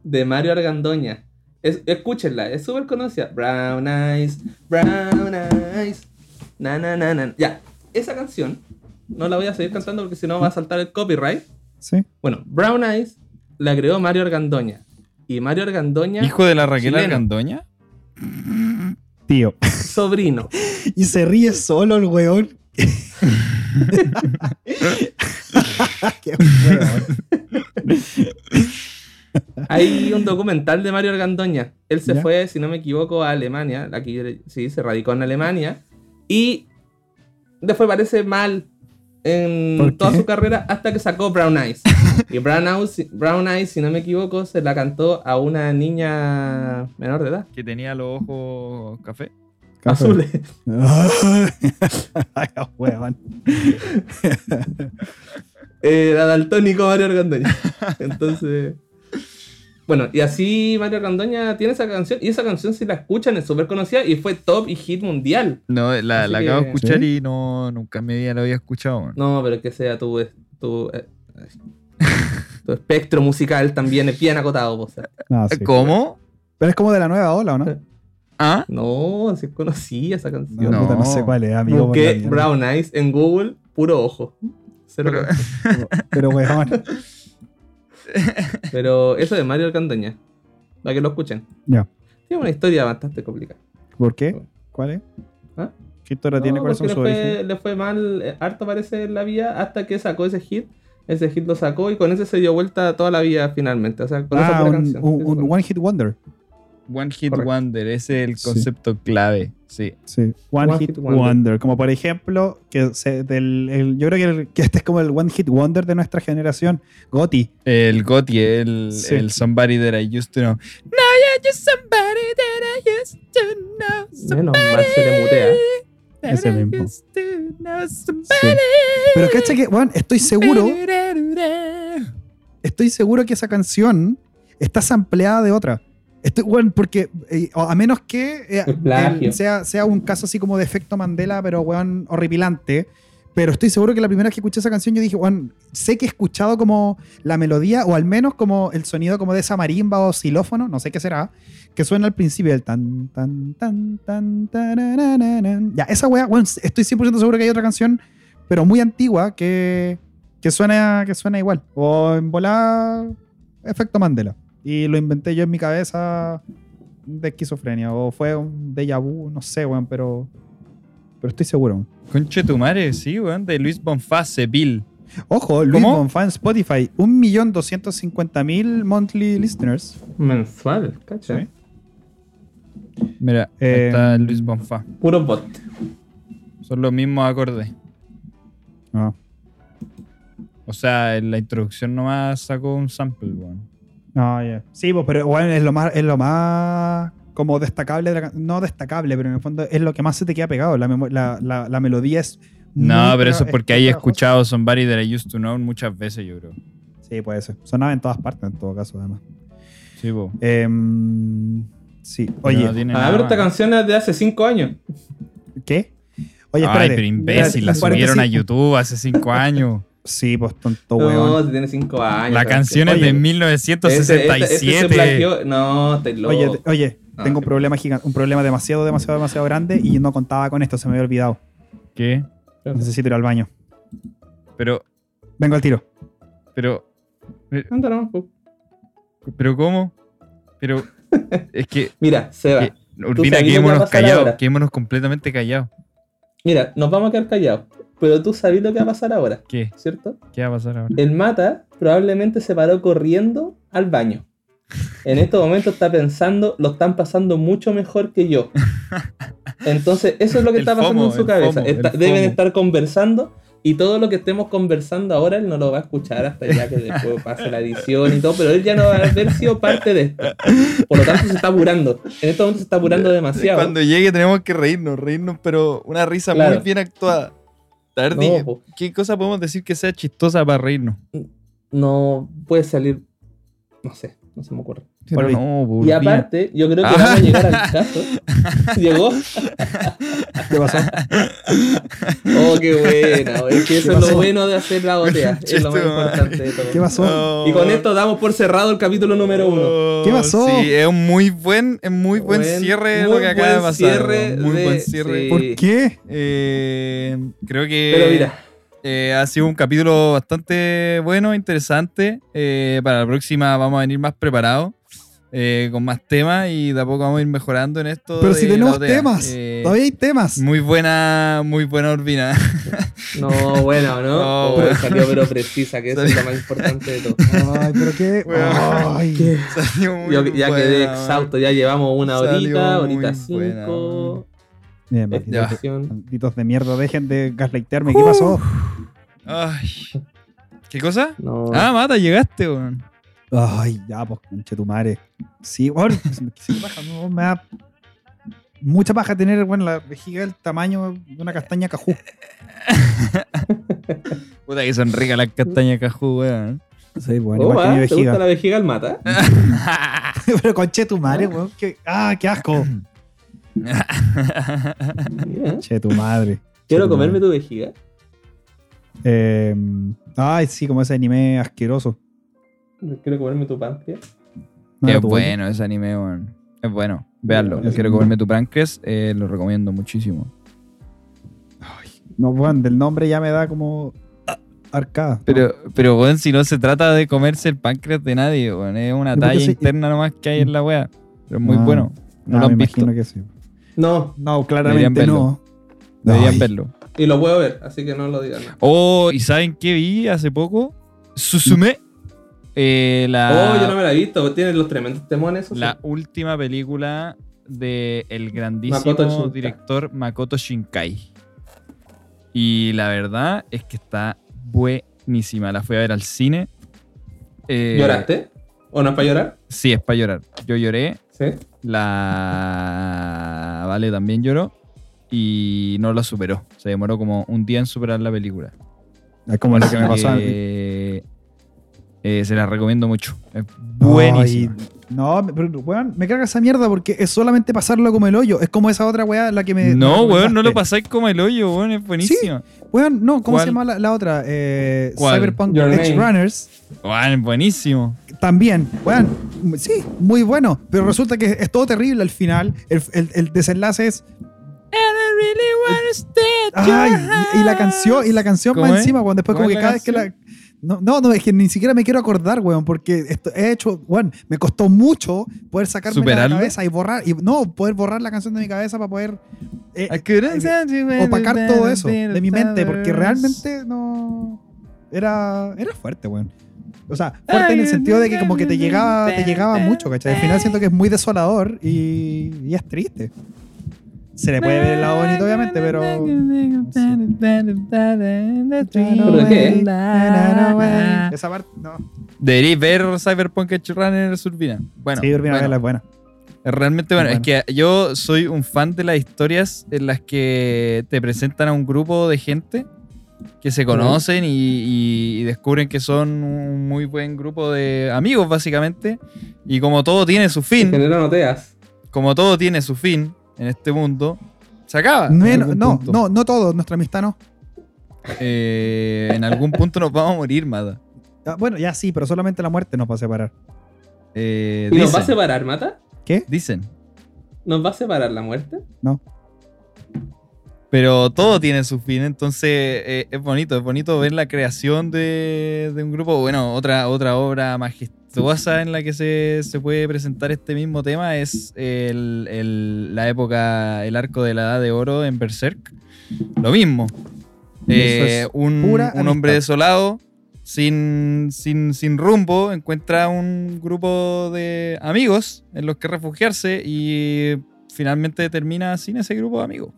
De Mario Argandoña. Es- escúchenla, es súper conocida. Brown Eyes, Brown Eyes. Na, na, na, na. Ya, esa canción no la voy a seguir cantando porque si no va a saltar el copyright. Sí. Bueno, Brown Eyes la creó Mario Argandoña. Y Mario Argandoña, Hijo de la Raquel Chileno. Argandoña. Tío. sobrino. Y se ríe solo el weón. Qué weón. Hay un documental de Mario Argandoña. Él se ¿Ya? fue, si no me equivoco, a Alemania. Aquí sí, se radicó en Alemania. Y después parece mal en ¿Por toda qué? su carrera hasta que sacó Brown Eyes. y Brown Eyes, Brown Eyes, si no me equivoco, se la cantó a una niña menor de edad. Que tenía los ojos café. Azules. Ay, weón. Era daltónico Mario Argandoña. Entonces. Bueno, y así Mario Argandoña tiene esa canción. Y esa canción, si la escuchan, es súper conocida y fue top y hit mundial. No, la, la acabo de que- escuchar ¿Sí? y no nunca en mi vida la había escuchado. man. No, pero que sea tu, tu, eh, tu espectro musical también es bien acotado. o sea. Sí. ¿Cómo? Pero es como de la nueva ola, ¿o no? ¿Ah? No, si conocía esa canción. No. no sé cuál es, amigo. Busqué. Brown Eyes en Google, puro ojo. Cero Pero-. Pero weón. Pero eso de Mario Argandoña, para que lo escuchen. Ya. Tiene una historia bastante complicada. ¿Por qué? ¿Cuál es? ¿Ah? ¿Qué historia tiene? No, ¿Cuáles son porque sus le orígenes? fue, le fue mal, eh, harto parece en la vida, hasta que sacó ese hit. Ese hit lo sacó y con ese se dio vuelta toda la vida finalmente. O sea, con esa Ah, pura un, canción. un-. One Hit Wonder. One Hit Correcto. Wonder, ese es el Sí. concepto clave. Sí. Sí, One, One Hit, Hit Wonder. Wonder. Como por ejemplo, que se- del, el- yo creo que, el- que este es como el One Hit Wonder de nuestra generación. Gotti. El Gotti, el, Sí. el Somebody That I Used to Know. Now you're just somebody that I used to know. Menos mal se le mutea. Ese mismo. somebody. Pero cacha que, bueno, estoy seguro, estoy seguro que esa canción está sampleada de otra. Estoy, bueno, porque eh, a menos que eh, el- sea, sea un caso así como de efecto Mandela, pero weón, horripilante. Pero estoy seguro que la primera vez que escuché esa canción yo dije, weón, sé que he escuchado como la melodía, o al menos como el sonido como de esa marimba o xilófono, no sé qué será, que suena al principio del tan, tan, tan, tan, tarararanan. Ya, esa weá, weón, estoy 100% seguro que hay otra canción, pero muy antigua, que, que, suena, que suena igual. O en volada, efecto Mandela. Y lo inventé yo en mi cabeza de esquizofrenia. O fue un déjà vu, no sé, weón, pero, pero estoy seguro. weón. Conche tu madre, sí, weón, de Luis Bonfá, Seville. Ojo, Luis ¿Cómo? Bonfá en Spotify, 1.250.000 monthly listeners. Mensual, cacha. Sí. Mira, Eh, está Luis Bonfá. Puro bot. Son los mismos acordes. Ah. O sea, en la introducción nomás sacó un sample, weón. No, ya. Sí, pues, pero bueno, es lo más, es lo más como destacable, de la no destacable, pero en el fondo es lo que más se te queda pegado. La, la, la, la melodía es. No, muy pero eso es porque hay escuchado Somebody That I Used to Know muchas veces, yo creo. Sí, puede ser. Sonaba en todas partes, en todo caso, además. Sí, po. Em, sí, oye, no Ah, pero esta canción es de hace 5 años. ¿qué? Oye, Ay, espérate. pero imbécil, la subieron a. YouTube hace cinco años. Sí, pues tonto No, weón. si tiene 5 años. La ¿sabes canción es de Oye, 1967. Este, este, este se plagió. No, estoy loco. Oye, te- oye, tengo un problema gigante, un problema demasiado, demasiado, demasiado grande y no contaba con esto, se me había olvidado. ¿Qué? Necesito ir al baño. Pero, Vengo al tiro. pero, nomás, po. pero ¿cómo? Pero, es que, Mira, Seba. que- Urbina, sabes lo que va a quedémonos callados, quedémonos completamente callados. Mira, nos vamos a quedar callados. Pero tú sabes lo que va a pasar ahora, ¿Qué? ¿cierto? ¿Qué va a pasar ahora? El mata probablemente se paró corriendo al baño. En este momento está pensando, lo están pasando mucho mejor que yo. Entonces, eso es lo que El está pasando FOMO, en su cabeza. FOMO, Está- el deben estar conversando Y todo lo que estemos conversando ahora, él no lo va a escuchar hasta ya que después pase la edición y todo, pero él ya no va a haber sido parte de esto. Por lo tanto, se está apurando. En este momento se está apurando demasiado. Cuando llegue tenemos que reírnos, reírnos, pero una risa Claro. muy bien actuada. A ver, No, di- po. ¿qué cosa podemos decir que sea chistosa para reírnos? No puede salir. No sé, no se me ocurre. Pero no, Y aparte, yo creo que Ah. vamos a llegar al caso. Llegó. ¿Qué pasó? Oh, qué buena. Es que eso es pasó? lo bueno de hacer la botea. Es lo más importante de todo. ¿Qué pasó? Y con esto damos por cerrado el capítulo número uno. Oh, ¿Qué pasó? Sí, es un muy buen, es muy buen, Buen- cierre muy lo que acaba de buen pasar. cierre muy de- buen cierre. sí. ¿Por qué? Eh, creo que Pero mira, eh, ha sido un capítulo bastante bueno, interesante. Eh, para la próxima vamos a venir más preparados, eh, con más temas y de a poco vamos a ir mejorando en esto. Pero de si tenemos temas. Eh, Todavía hay temas. muy buena, muy buena Urbina. no, bueno, ¿no? No, Oh, bueno. Salió pero precisa, que eso es lo más importante de todo. Ay, pero qué. Bueno. Ay. Salió muy Yo ya quedé exhausto, ya llevamos una horita, horita cinco. Bien, de malditos, de mierda, dejen de gaslightearme. ¿Qué pasó? Ay. ¿Qué cosa? No. Ah, mata, llegaste, weón. Ay, ya, pues, conche tu madre. Sí, bueno, sí, paja, no, me da mucha paja tener, bueno, la vejiga del tamaño de una castaña cajú. Puta que son ricas las castañas cajú, weón. Sí, bueno, Oh, mi ¿Te gusta la vejiga al mata? Pero conche tu madre, weón. qué- ah, qué asco. Conche tu madre. Quiero Che, tu comerme madre. tu vejiga. Eh, ay, sí, como ese anime asqueroso. Quiero comerme tu páncreas. No es bueno ese anime, weón. Es bueno. Véanlo. Es Quiero bueno. comerme tu páncreas. eh, lo recomiendo muchísimo. No, weón, del nombre ya me da como arcada. Pero, pero, weón, si no se trata de comerse el páncreas de nadie, weón. Es una ¿Y por qué talla interna nomás que hay en la wea. Pero es muy Ah. bueno. No Ah, lo han me visto. imagino que sí. No, No, Deberían claramente verlo. no. Deberían Ay, verlo. y lo puedo ver, así que no lo digan. Oh, ¿y saben qué vi hace poco? Susume. Eh, la, Oh, yo no me la he visto. Tienen los tremendos temones. sí. la última película de el grandísimo Makoto director Makoto Shinkai. Y la verdad es que está buenísima. La fui a ver al cine. Eh, ¿Lloraste? ¿O no es para llorar? Sí, es para llorar. Yo lloré. Sí. La Vale también lloró. Y no la superó. Se demoró como un día en superar la película. Es como lo que me pasó a mí. Eh, se la recomiendo mucho. Es buenísima. Ay, no, me- pero, weón, me carga esa mierda porque es solamente pasarlo como el hoyo. Es como esa otra weá la que me. me no, weón, no lo pasáis como el hoyo, weón. Es buenísima. Weón, no, ¿cómo ¿Cuál? se llama la, la otra? Eh, ¿Cuál? Cyberpunk Your Edge Name. Runners. Weón, buenísimo. También, weón, sí, muy bueno. Pero resulta que es todo terrible al final. El, el- el desenlace es. Ay, y, y la canción, y la canción ¿Cómo más es? encima, weón. Después, ¿Cómo como que cada vez que la. No, no, no, es que ni siquiera me quiero acordar, weón, porque esto he hecho, weón, me costó mucho poder sacarme de la ¿Superarlo? cabeza y borrar, y no, poder borrar la canción de mi cabeza para poder eh, opacar todo eso de mi mente, porque realmente no era, era fuerte, weón. O sea, fuerte en el sentido de que como que te llegaba, te llegaba mucho, ¿cachai? Al final siento que es muy desolador y, y es triste. Se le puede ver el lado bonito, obviamente, pero. ¿Pero qué? Esa parte, no. Deberéis ver Cyberpunk Edge Runner Urbina. Bueno, sí, Urbina bueno, es buena. realmente bueno. Es que yo soy un fan de las historias en las que te presentan a un grupo de gente que se conocen y, y- y descubren que son un muy buen grupo de amigos, básicamente. Y como todo tiene su fin, como todo tiene su fin en este mundo, se acaba. No, no, no, no todo, nuestra amistad no. Eh, en algún punto nos vamos a morir, Mada. Ah, Bueno, ya sí, pero solamente la muerte nos va a separar. Eh, ¿Y nos va a separar, Mata? ¿Qué? dicen. ¿Nos va a separar la muerte? Pero todo tiene su fin, entonces eh, es bonito, es bonito ver la creación de, de un grupo. Bueno, otra, otra obra majestuosa en la que se, se puede presentar este mismo tema es el- el- la época, el arco de la Edad de Oro en Berserk. Lo mismo. Eh, un, un hombre desolado, sin, sin, sin rumbo, encuentra un grupo de amigos en los que refugiarse y finalmente termina sin ese grupo de amigos.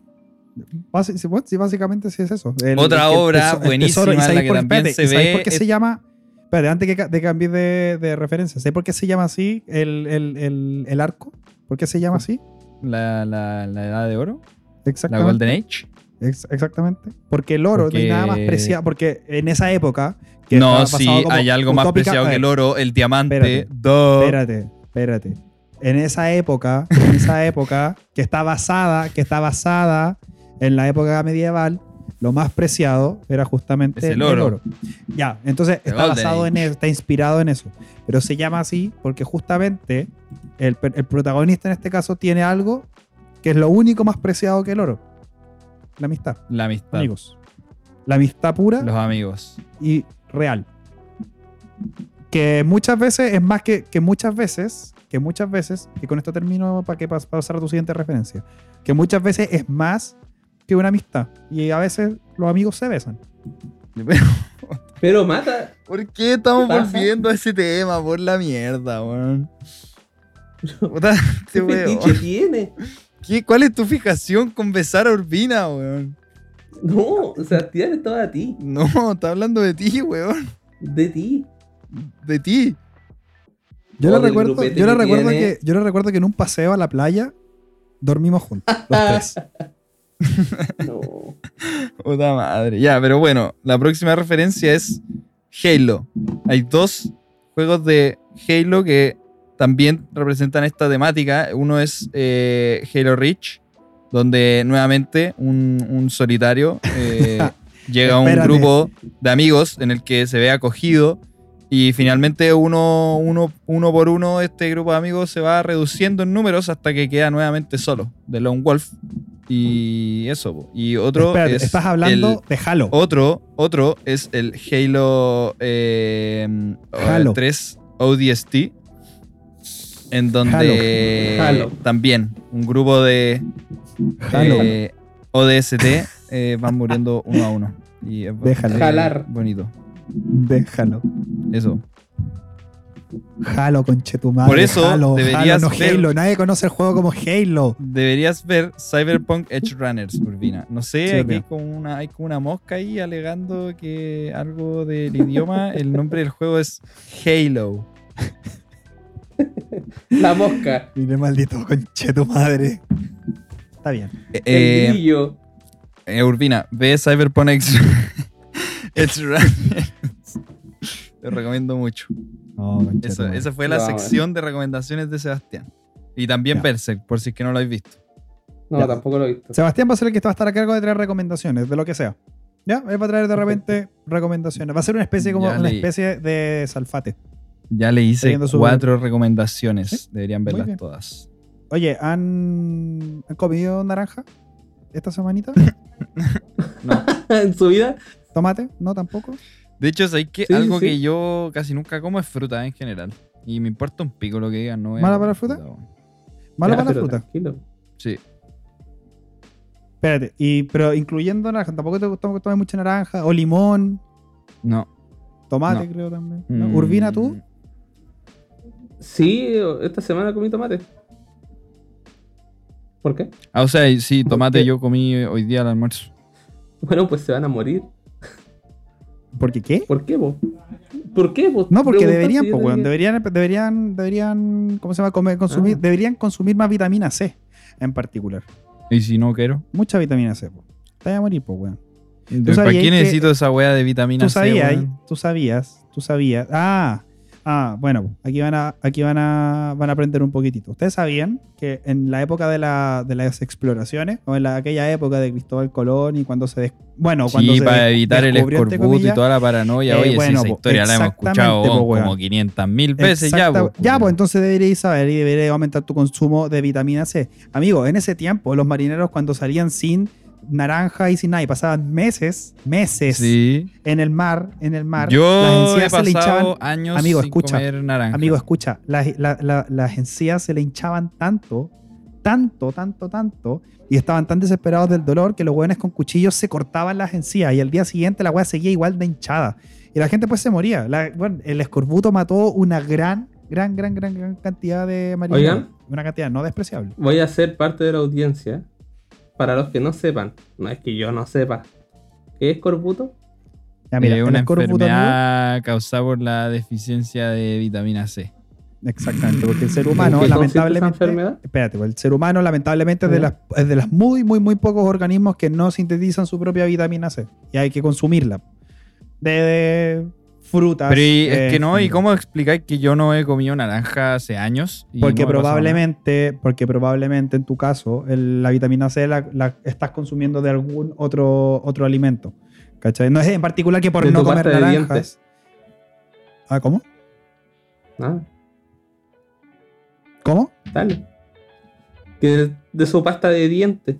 Sí, básicamente sí es eso. El- Otra el- obra el buenísima tesoro. ¿Y en la que por- también espérate, se ¿y sabéis ve por qué es- se llama? Espérate, antes que, que cambies de, de referencia, ¿sabes por qué se llama así el, el- el- el arco? ¿Por qué se llama así? La, la, la edad de oro, la Exactamente. Golden Age. Ex- exactamente. Porque el oro no hay nada más Porque- preciado. Porque en esa época. que No, sí, hay algo más utópica- preciado que el ver, oro, el diamante. Espérate. Espérate, espérate. En esa época, en esa época que está basada, que está basada en la época medieval, lo más preciado era justamente Es el oro. Ya, entonces The está Golden basado en eso, está inspirado en eso. Pero se llama así porque justamente el, el protagonista en este caso tiene algo que es lo único más preciado que el oro. La amistad, La amistad. amigos. La amistad pura Los amigos. y real. Que muchas veces es más que, que muchas veces, que muchas veces, y con esto termino para que pas- pasar a tu siguiente referencia, que muchas veces es más que una amistad. Y a veces los amigos se besan. Pero mata. ¿Por qué estamos volviendo a ese tema? Por la mierda, weón. ¿Qué fetiche tiene? ¿Qué- ¿Cuál es tu fijación con besar a Urbina, weón? No, Sebastián estaba a ti. No, está hablando de ti, weón. De ti. De ti. Yo O le recuerdo, yo le recuerdo que, yo le recuerdo que en un paseo a la playa dormimos juntos, los tres. No. Puta madre. Ya, pero bueno, la próxima referencia es Halo. Hay dos juegos de Halo que también representan esta temática. Uno es eh, Halo Reach, donde nuevamente un, un solitario eh, llega a un grupo de amigos en el que se ve acogido. Y finalmente uno, uno, uno por uno este grupo de amigos se va reduciendo en números hasta que queda nuevamente solo, de Lone Wolf. Y eso. po. Y otro Espérate, es estás hablando el- de Halo. otro, otro es el Halo, eh, Halo. 3 ODST, en donde Halo. Halo. también un grupo de Halo. eh, ODST eh, van muriendo uno a uno. Y es Déjalo. Jalar. bonito. Déjalo. Eso. Halo, conchetumadre. Por eso Halo, deberías Halo, no ver- Halo. Nadie conoce el juego como Halo. Deberías ver Cyberpunk Edge Runners, Urbina. No sé, Sí, aquí hay como, una, hay como una mosca ahí alegando que algo del idioma, el nombre del juego es Halo. La mosca. Mire, maldito conchetumadre. Está bien. Eh, El eh, grillo. eh, Urbina, ve Cyberpunk Edge, Edge Runners. Te recomiendo mucho. No, Eso, conchetumadre. esa fue la sección de recomendaciones de Sebastián. Y también Ya. Berserk, por si es que no lo habéis visto. No, Ya. tampoco lo he visto. Sebastián va a ser el que va a estar a cargo de traer recomendaciones, de lo que sea. ¿Ya? Él va a traer de repente recomendaciones. Va a ser una especie como Ya una especie de salfate. Ya le hice cuatro recomendaciones. ¿Sí? Deberían verlas todas. Oye, ¿han, ¿han comido naranja esta semanita? en su vida. ¿Tomate? ¿No tampoco? De hecho, ¿sabéis que Sí, algo sí. que yo casi nunca como es fruta en general? Y me importa un pico lo que digan. No ¿Mala para la fruta? Ya, para la pero fruta. Tranquilo. Sí. Espérate, y, pero incluyendo naranja, tampoco te gusta que tomes mucha naranja, o limón, No. tomate No. creo también. ¿no? Mm, Urbina, ¿tú? Sí, esta semana comí tomate. ¿Por qué? Ah, o sea, sí, tomate yo comí hoy día al almuerzo. Bueno, pues se van a morir. ¿Por qué? ¿Por qué vos? ¿Por qué vos? No, porque deberían, yo po, te weón, deberían, deberían, deberían, ¿cómo se llama? Comer- consumir, Ah. deberían consumir más vitamina C en particular. Y si no quiero. Mucha vitamina C, po. Te vas a morir, po, weón. ¿Para qué que- necesito esa weá de vitamina Tú C? sabías, weón? tú sabías, tú sabías. Ah, ah, bueno, aquí van a, aquí van a, van a aprender un poquitito. Ustedes sabían que en la época de, la, de las exploraciones, o en la- aquella época de Cristóbal Colón y cuando se, des- bueno, cuando Sí, se para des- evitar el escorbuto y toda la paranoia. eh, Oye, bueno, esa po, historia la hemos escuchado po, como 500 mil veces ya. Po, ya, pues entonces deberíais saber y deberíais aumentar tu consumo de vitamina C. Amigo, en ese tiempo, los marineros cuando salían sin naranja y sin nada, y pasaban meses, meses Sí. en el mar, en el mar, las Yo he encías se le hinchaban años Amigo, sin escucha. comer naranja. Amigo, escucha, las, la- la- las encías se le hinchaban tanto, tanto, tanto, tanto, y estaban tan desesperados del dolor que los hueones con cuchillos se cortaban las encías y al día siguiente la hueá seguía igual de hinchada. Y la gente pues se moría. La- bueno, el escorbuto mató una gran, gran, gran, gran, gran cantidad de marineros. Oigan. Una cantidad no despreciable. Voy a ser parte de la audiencia para los que no sepan, no es que yo no sepa, ¿qué es Corbuto? Ya, mira, Eh, una amigo, enfermedad causada por la deficiencia de vitamina C. Exactamente, porque el ser ¿En humano, lamentablemente. enfermedad? Espérate, pues, el ser humano, lamentablemente, es de, las, es de las muy, muy, muy pocos organismos que no sintetizan su propia vitamina C. Y hay que consumirla. De, de frutas. Pero y- es que no, ¿y sí. cómo explicáis que yo no he comido naranja hace años? y Porque no probablemente, porque probablemente en tu caso, el- la vitamina C la, la estás consumiendo de algún otro, otro alimento. ¿Cachai? No es en particular que por De no comer naranjas. dientes. Ah, ¿cómo? Ah, ¿Cómo? dale. Que de, de su pasta de dientes.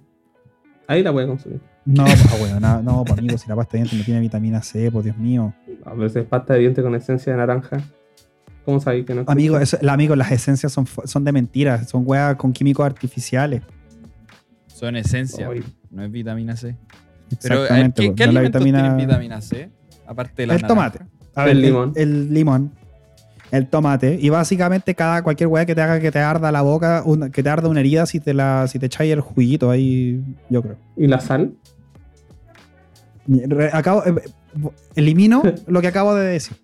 Ahí la puede consumir. No, pa, weón, no, no, pa, amigo, si la pasta de dientes no tiene vitamina C, pues Dios mío. A veces pasta de dientes con esencia de naranja. ¿Cómo sabéis que no existe? Amigo, eso, la- amigo, las esencias son, son de mentiras, son weas con químicos artificiales. Son esencia, no es vitamina C. Pero, ver, Exactamente. ¿qué, qué no alimentos vitamina- tienen vitamina C? Aparte de la El tomate. A ver, El el limón. El, limón. El tomate. Y básicamente cada cualquier weá que te haga que te arda la boca, una- que te arda una herida si te la, si te echáis el juguito ahí, yo creo. ¿Y la sal? Re- Acabo, eh, elimino lo que acabo de decir.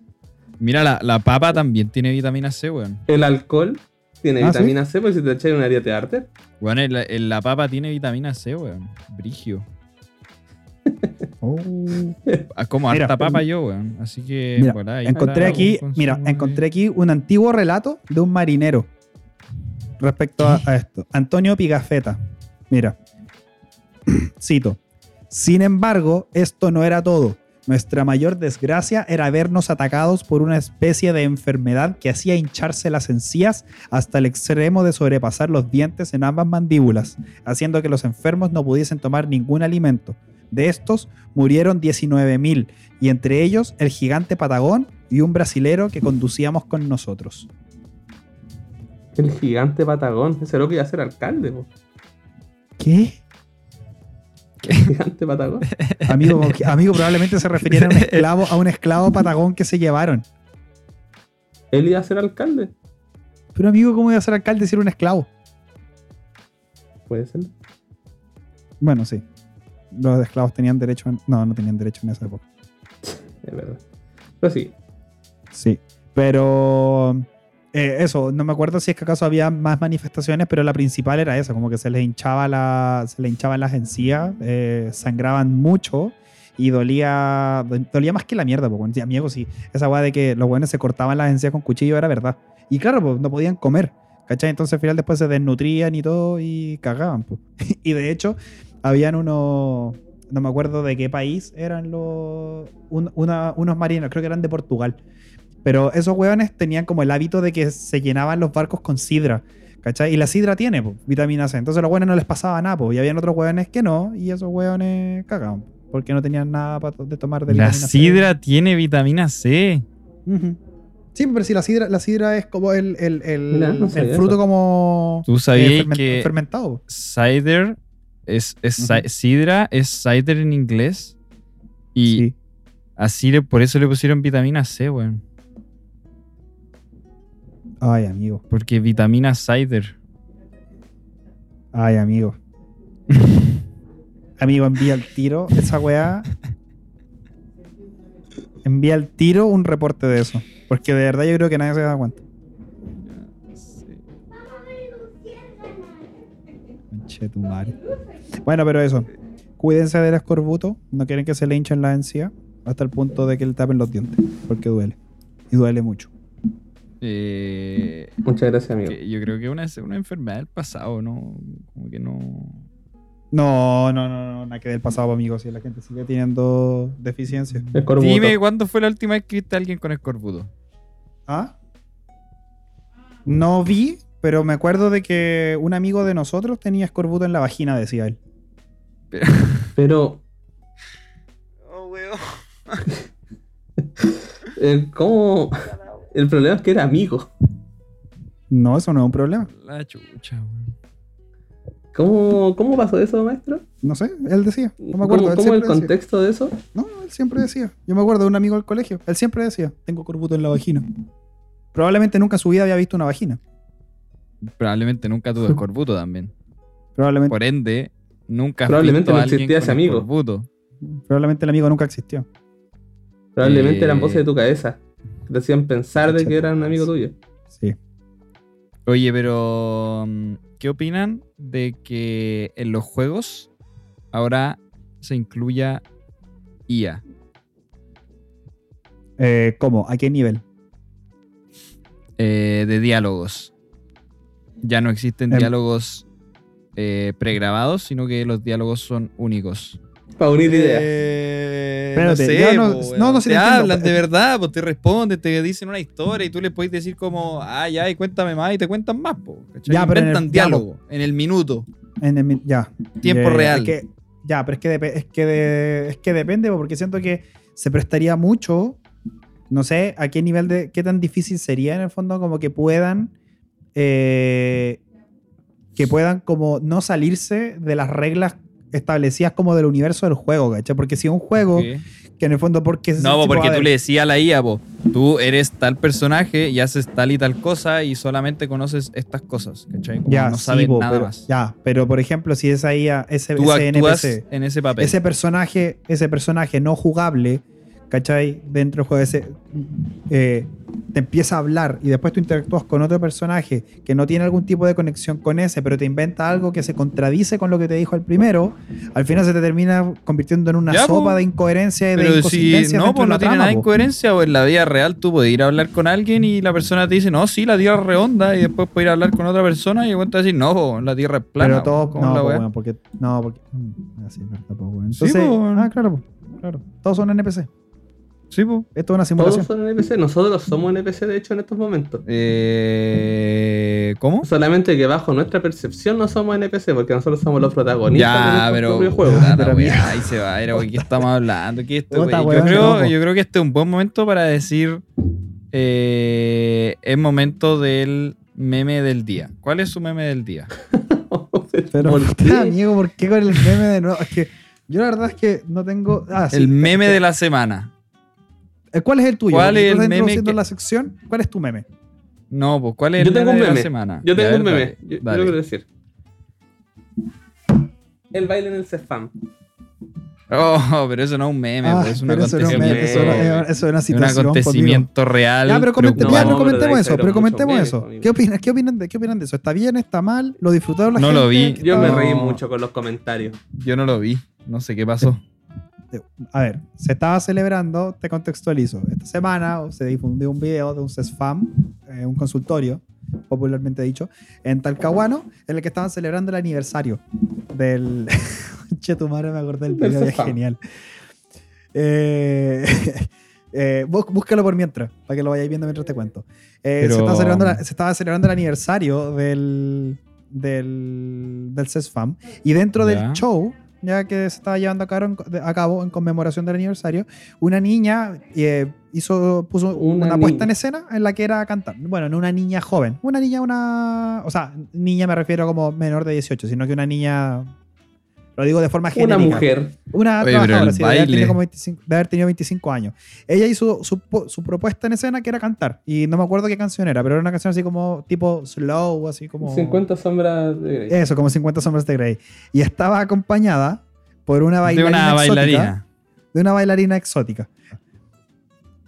Mira, la, la papa también tiene vitamina C, weón. ¿El alcohol? Tiene Ah, vitamina C, porque si te echas una herida te arte. Weón, el- el- la papa tiene vitamina C, weón. Brigio. Oh. Ah, Como Mira, harta papa yo, weón. Así que. Mira, por ahí Encontré aquí, un mira, encontré aquí un antiguo relato de un marinero respecto a, a esto. Antonio Pigafetta. Mira, cito. Sin embargo, esto no era todo. Nuestra mayor desgracia era vernos atacados por una especie de enfermedad que hacía hincharse las encías hasta el extremo de sobrepasar los dientes en ambas mandíbulas, haciendo que los enfermos no pudiesen tomar ningún alimento. De estos murieron 19.000 y entre ellos el gigante Patagón y un brasilero que conducíamos con nosotros. El gigante Patagón. Ese lo que iba a ser alcalde. ¿Qué? Gigante Patagón. Amigo, amigo probablemente se refirieron a un esclavo, a un esclavo Patagón que se llevaron. Él iba a ser alcalde. Pero amigo, ¿cómo iba a ser alcalde si era un esclavo? Puede ser. Bueno, sí. Los esclavos tenían derecho en... No, no tenían derecho en esa época. Es verdad. Pero sí. Sí. Pero... eh, eso, no me acuerdo si es que acaso había más manifestaciones, pero la principal era esa, como que se les hinchaba la, se les hinchaban las encías, eh, sangraban mucho y dolía, dolía más que la mierda, pues, amigo, sí, esa weá de que los buenos se cortaban las encías con cuchillo era verdad. Y claro, pues no podían comer, ¿cachai? Entonces al final después se desnutrían y todo y cagaban, pues. Y de hecho, habían unos, no me acuerdo de qué país eran los, unos marineros, creo que eran de Portugal. Pero esos hueones tenían como el hábito de que se llenaban los barcos con sidra. ¿Cachai? Y la sidra tiene po, vitamina C. Entonces a los hueones no les pasaba nada. po, y habían otros hueones que no. Y esos hueones cagaban. Porque no tenían nada pa- de tomar de La vitamina C. sidra tiene vitamina C. Sí, pero si la sidra, la sidra es como el, el, el, no fruto eso. como ¿Tú sabías eh, que fermentado. cider es, es sidra es cider en inglés? Y Sí. así le, por eso le pusieron vitamina C, weón. Ay, amigo. Porque vitamina cider. Ay, amigo. amigo, envía el tiro esa weá. Envía el tiro un reporte de eso. Porque de verdad yo creo que nadie se da cuenta. Conche tu madre. Bueno, pero eso. Cuídense del escorbuto. No quieren que se le hinchen la encía. Hasta el punto de que le tapen los dientes. Porque duele. Y duele mucho. Eh, Muchas gracias, amigo. yo creo que es una, una enfermedad del pasado, ¿no? Como que no. No, no, no, no. Nada que del pasado, amigos. Si la gente sigue teniendo deficiencias. Escorbuto. Dime cuándo fue la última vez que viste a alguien con escorbuto. ¿Ah? No vi, pero me acuerdo de que un amigo de nosotros tenía escorbuto en la vagina, decía él. Pero, Oh, weón. eh, ¿cómo? El problema es que era amigo. No, eso no es un problema. La chucha, weón. ¿Cómo, cómo pasó eso, maestro? No sé, él decía. No me acuerdo. ¿Cómo, él cómo el decía. contexto de eso? No, él siempre decía. Yo me acuerdo de un amigo del colegio. Él siempre decía, tengo escorbuto en la vagina. Probablemente nunca en su vida había visto una vagina. Probablemente nunca tuvo escorbuto también. Probablemente. Por ende, Nunca Probablemente visto a no alguien existía ese con amigo. escorbuto. Probablemente el amigo nunca existió. Probablemente Eh, eran voces de tu cabeza. Te hacían pensar de que eran un amigo tuyo. Sí. Oye, pero mm, ¿qué opinan de que en los juegos ahora se incluya IA? Eh, ¿Cómo? ¿A qué nivel? eh, de diálogos? Ya no existen Em. diálogos eh, pregrabados, sino que los diálogos son únicos. Para unir ideas. Espérate, ya no- po, no, no, sí te te entiendo. hablan de verdad, pues te responden, te dicen una historia y tú les puedes decir como, ah, ya, y cuéntame más y te cuentan más, po, ¿cachai? Ya, pero en el- Inventan ya, diálogo en el minuto. En el ya. Tiempo real. es que- ya, pero es que, depe- es, que de- es que depende, porque siento que se prestaría mucho. No sé a qué nivel de. qué tan difícil sería en el fondo, como que puedan. eh, que puedan como no salirse de las reglas establecidas como del universo del juego, ¿cachai? Porque si un juego que en el fondo porque No, porque tú le decías a la IA, po, tú eres tal personaje y haces tal y tal cosa y solamente conoces estas cosas, ¿cachai? Como ya, no sí, sabes nada pero, más. ya, pero por ejemplo, si esa IA, ese, Tú ese NPC, en ese papel. ese personaje, ese personaje no jugable, ¿cachai? Dentro del juego ese, eh, te empieza a hablar y después tú interactúas con otro personaje que no tiene algún tipo de conexión con ese, pero te inventa algo que se contradice con lo que te dijo el primero, al final se te termina convirtiendo en una Ya, sopa po. de incoherencia y de Pero si inconsistencia no, pues no tiene nada de po. incoherencia, o en la vida real tú puedes ir a hablar con alguien y la persona te dice, no, sí, la tierra es redonda, y después puedes ir a hablar con otra persona y el te va a decir, no, po, la tierra es plana. Pero todo, ¿cómo no, la po, weón, porque, no, porque, mm, así, po. Sí, Entonces, po, weón. ah, claro, po, claro, todos son NPC. Sí, po. Esto es una Todos simulación. son NPC. Nosotros somos NPC, de hecho, en estos momentos. Eh, ¿Cómo? Solamente que bajo nuestra percepción no somos NPC, porque nosotros somos los protagonistas de Ya, nuestro pero, propio juego. Pero ahí se va. Era, ¿de qué estamos hablando? Yo, creo, yo que este es un buen momento para decir. eh, es momento del meme del día. ¿Cuál es su meme del día? Pero, ¿Por qué? amigo, ¿por qué con el meme de nuevo? Es que yo la verdad es que no tengo. Ah, sí. el meme de la semana. Eh, ¿Cuál es el tuyo? ¿Cuál es el meme que- la sección. ¿Cuál es tu meme? No, pues ¿cuál es Yo el tengo meme, un de la semana? Yo tengo Ya, un ver, meme. dale, Yo, yo dale. lo quiero decir. El baile en el CEFAM. Oh, pero eso no es un meme, Ah, pues, es un pero eso no es un meme, eso, acontecimiento. no- eso es una un situación. pues, acontecimiento real. Ya, pero, comente- No, ya, pero comentemos eso, pero comentemos eso. ¿Qué opinan, qué, opinan de, ¿Qué opinan de eso? ¿Está bien? ¿Está mal? ¿Lo disfrutaron la No gente? lo vi. ¿Qué Yo me estaba- reí No. mucho con los comentarios. Yo no lo vi. No sé qué pasó. A ver, se estaba celebrando, te contextualizo. Esta semana se difundió un video de un CESFAM, eh, un consultorio, popularmente dicho, en Talcahuano, en el que estaban celebrando el aniversario del. che, tu madre me acordé del video, es genial. Eh, eh, bú- búscalo por mientras, para que lo vayáis viendo mientras te cuento. Eh, Pero- se, estaba celebrando la- se estaba celebrando el aniversario del, del, del CESFAM y dentro Ya. del show ya que se estaba llevando a cabo en, a cabo en conmemoración del aniversario, una niña eh, hizo, puso Una una, puesta en escena en la que era cantar. Bueno, no una niña joven, una niña, una... O sea, niña me refiero como menor de 18, sino que una niña... Lo digo de forma genérica. Una mujer. Una Oye, trabajadora, sí, de haber, tenido como 25, de haber tenido 25 años. Ella hizo su, su propuesta en escena que era cantar. Y no me acuerdo qué canción era, pero era una canción así como tipo slow, así como... 50 sombras de Grey. Eso, como 50 sombras de Grey. Y estaba acompañada por una De bailarina una exótica. bailarina. De una bailarina exótica.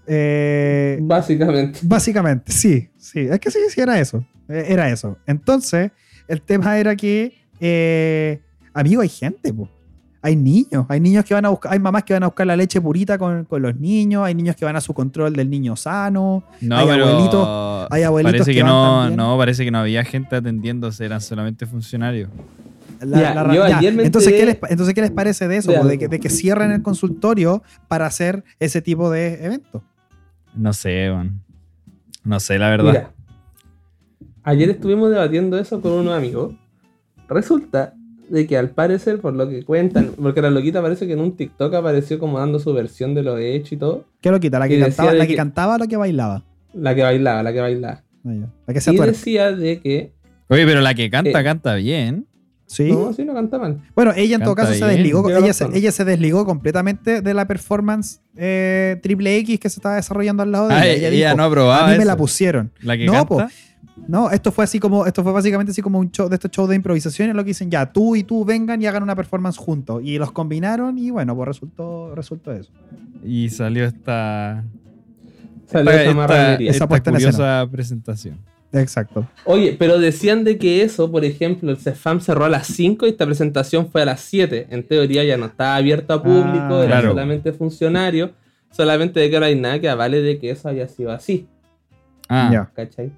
Eh, Básicamente. básicamente, sí, sí. Es que sí, sí, era eso. Eh, Era eso. Entonces, el tema era que, eh, amigo, hay gente, po. Hay niños, hay niños que van a buscar, hay mamás que van a buscar la leche purita con, con los niños, hay niños que van a su control del niño sano, No, Hay abuelitos- hay abuelitos parece que que, no, no, parece que no había gente atendiéndose, eran solamente funcionarios. La- Ya, la- yo ya. ayer me Entonces, ¿qué les, entonces, ¿qué les parece de eso? de que, de que cierren el consultorio para hacer ese tipo de eventos. No sé, man. No sé, la verdad. Mira, ayer estuvimos debatiendo eso con unos amigos. Resulta de que al parecer, por lo que cuentan, porque la loquita parece que en un TikTok apareció como dando su versión de lo hecho y todo. ¿Qué lo quita? ¿La que, cantaba, la que que- cantaba o la que bailaba? La que bailaba, la que bailaba. Ah. La que se Y decía de que. Oye, pero la que canta, Eh. canta bien. Sí. No, sí, no canta mal. Bueno, ella en todo Canta caso se desligó. Ella se, ella se desligó completamente de la performance eh, triple X que se estaba desarrollando al lado de Ah, ella. ella, Ella dijo, no aprobaba a mí me la pusieron. La que No, canta. po. No, esto fue así como, esto fue básicamente así como un show de estos shows de improvisación en lo que dicen ya, tú y tú vengan y hagan una performance juntos. Y los combinaron y bueno, pues resultó, resultó eso. Y salió esta, Salió esta, esta curiosa presentación. Exacto. Oye, pero decían de que eso, por ejemplo, el CEFAM cerró a las 5 y esta presentación fue a las 7. En teoría ya no estaba abierto a público, Ah, era claro. solamente funcionario. Solamente de que no hay nada que avale de que eso haya sido así, Ah, Ya. ¿cachai?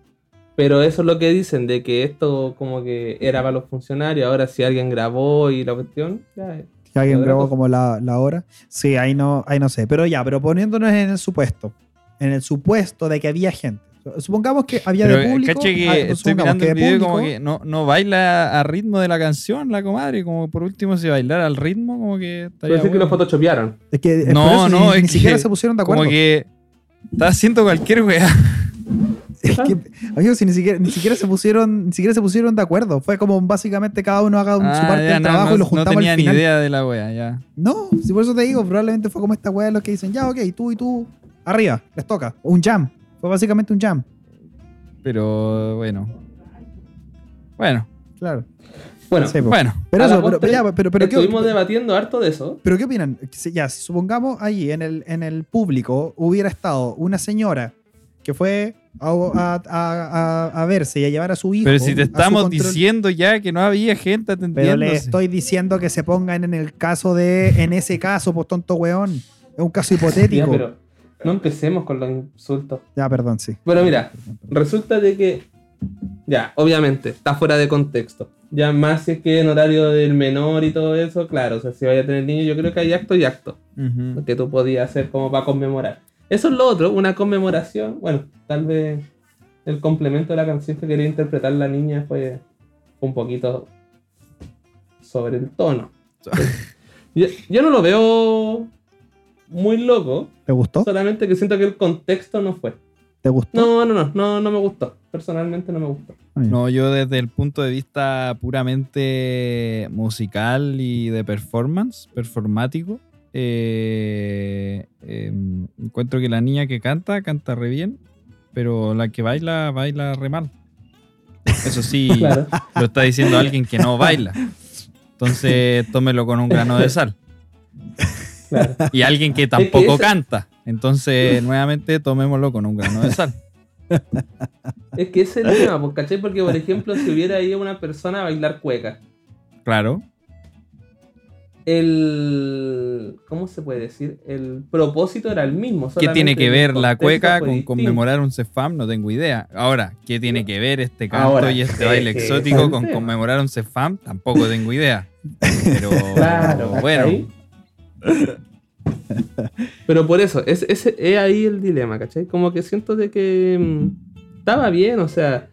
Pero eso es lo que dicen, de que esto como que era para los funcionarios. Ahora si alguien grabó y la cuestión, ya, Que alguien grabó cosa. como la, la hora. Sí, ahí no, ahí no sé. Pero ya, pero poniéndonos en el supuesto. En el supuesto de que había gente. Supongamos que había pero de público. caché que ah, estoy supongamos mirando que el de video como público- que no, no baila a ritmo de la canción, la comadre. Como por último, si bailara al ritmo, como que estaría Parece que bueno. lo photoshopearon. Es que No, no, ni, es ni siquiera se pusieron de acuerdo. Como que está haciendo cualquier weá. Es que, amigos, si ni siquiera, ni siquiera se pusieron, ni siquiera se pusieron de acuerdo. Fue como básicamente cada uno haga un- su Ah, parte ya, del no, trabajo no- y lo no juntamos tenía al ni final. idea de la weá, ya. No, si por eso te digo, probablemente fue como esta weá los que dicen, ya, ok, tú y tú, arriba, les toca. Un jam. Fue básicamente un jam. Pero bueno. Bueno, Claro. Bueno, Sí, po. bueno. Pero eso, pero, postre, ya, pero, pero, ¿qué- estuvimos debatiendo harto de eso. pero ¿qué opinan? Si- Ya, si supongamos ahí en el, en el público hubiera estado una señora que fue a, a- a- a- a verse y a llevar a su hijo. Pero si te estamos diciendo ya que no había gente Pero atendiendo. le estoy diciendo que se pongan en el caso de, en ese caso, pues tonto weón. Es un caso Ya, hipotético. Ya, pero no empecemos con los insultos. perdón, sí. Bueno, mira, resulta de que, ya, obviamente, está fuera de contexto. Ya más si es que en horario del menor y todo eso, claro, o sea, si vaya a tener niños, yo creo que hay acto y acto Ujú. que tú podías hacer como para conmemorar. Eso es lo otro, una conmemoración. Bueno, tal vez el complemento de la canción que quería interpretar la niña fue un poquito sobre el tono. Yo, yo no lo veo muy loco, ¿Te gustó? solamente que siento que el contexto no fue. ¿Te gustó? No, no, no, no, no me gustó. Personalmente no me gustó. No, yo desde el punto de vista puramente musical y de performance, performático, eh, eh, encuentro que la niña que canta, canta re bien, pero la que baila, baila re mal. Eso sí, Claro. lo está diciendo alguien que no baila. Entonces, tómelo con un grano de sal. Claro. Y alguien que tampoco esa- canta. Entonces, nuevamente, tomémoslo con un grano de sal. Es que ese es el tema, pues, ¿cachai? Porque, por ejemplo, si hubiera ido una persona a bailar cueca, Claro. El. ¿Cómo se puede decir? El propósito era el mismo. ¿Qué tiene que ver la cueca con distinto. conmemorar un CEFAM? No tengo idea. Ahora, ¿qué tiene que ver este canto Ahora, y este es baile exótico con tema. conmemorar un CEFAM? Tampoco tengo idea. Pero Claro, bueno. Pero por eso, es, es, es ahí el dilema, ¿cachai? Como que siento de que mm, estaba bien, o sea.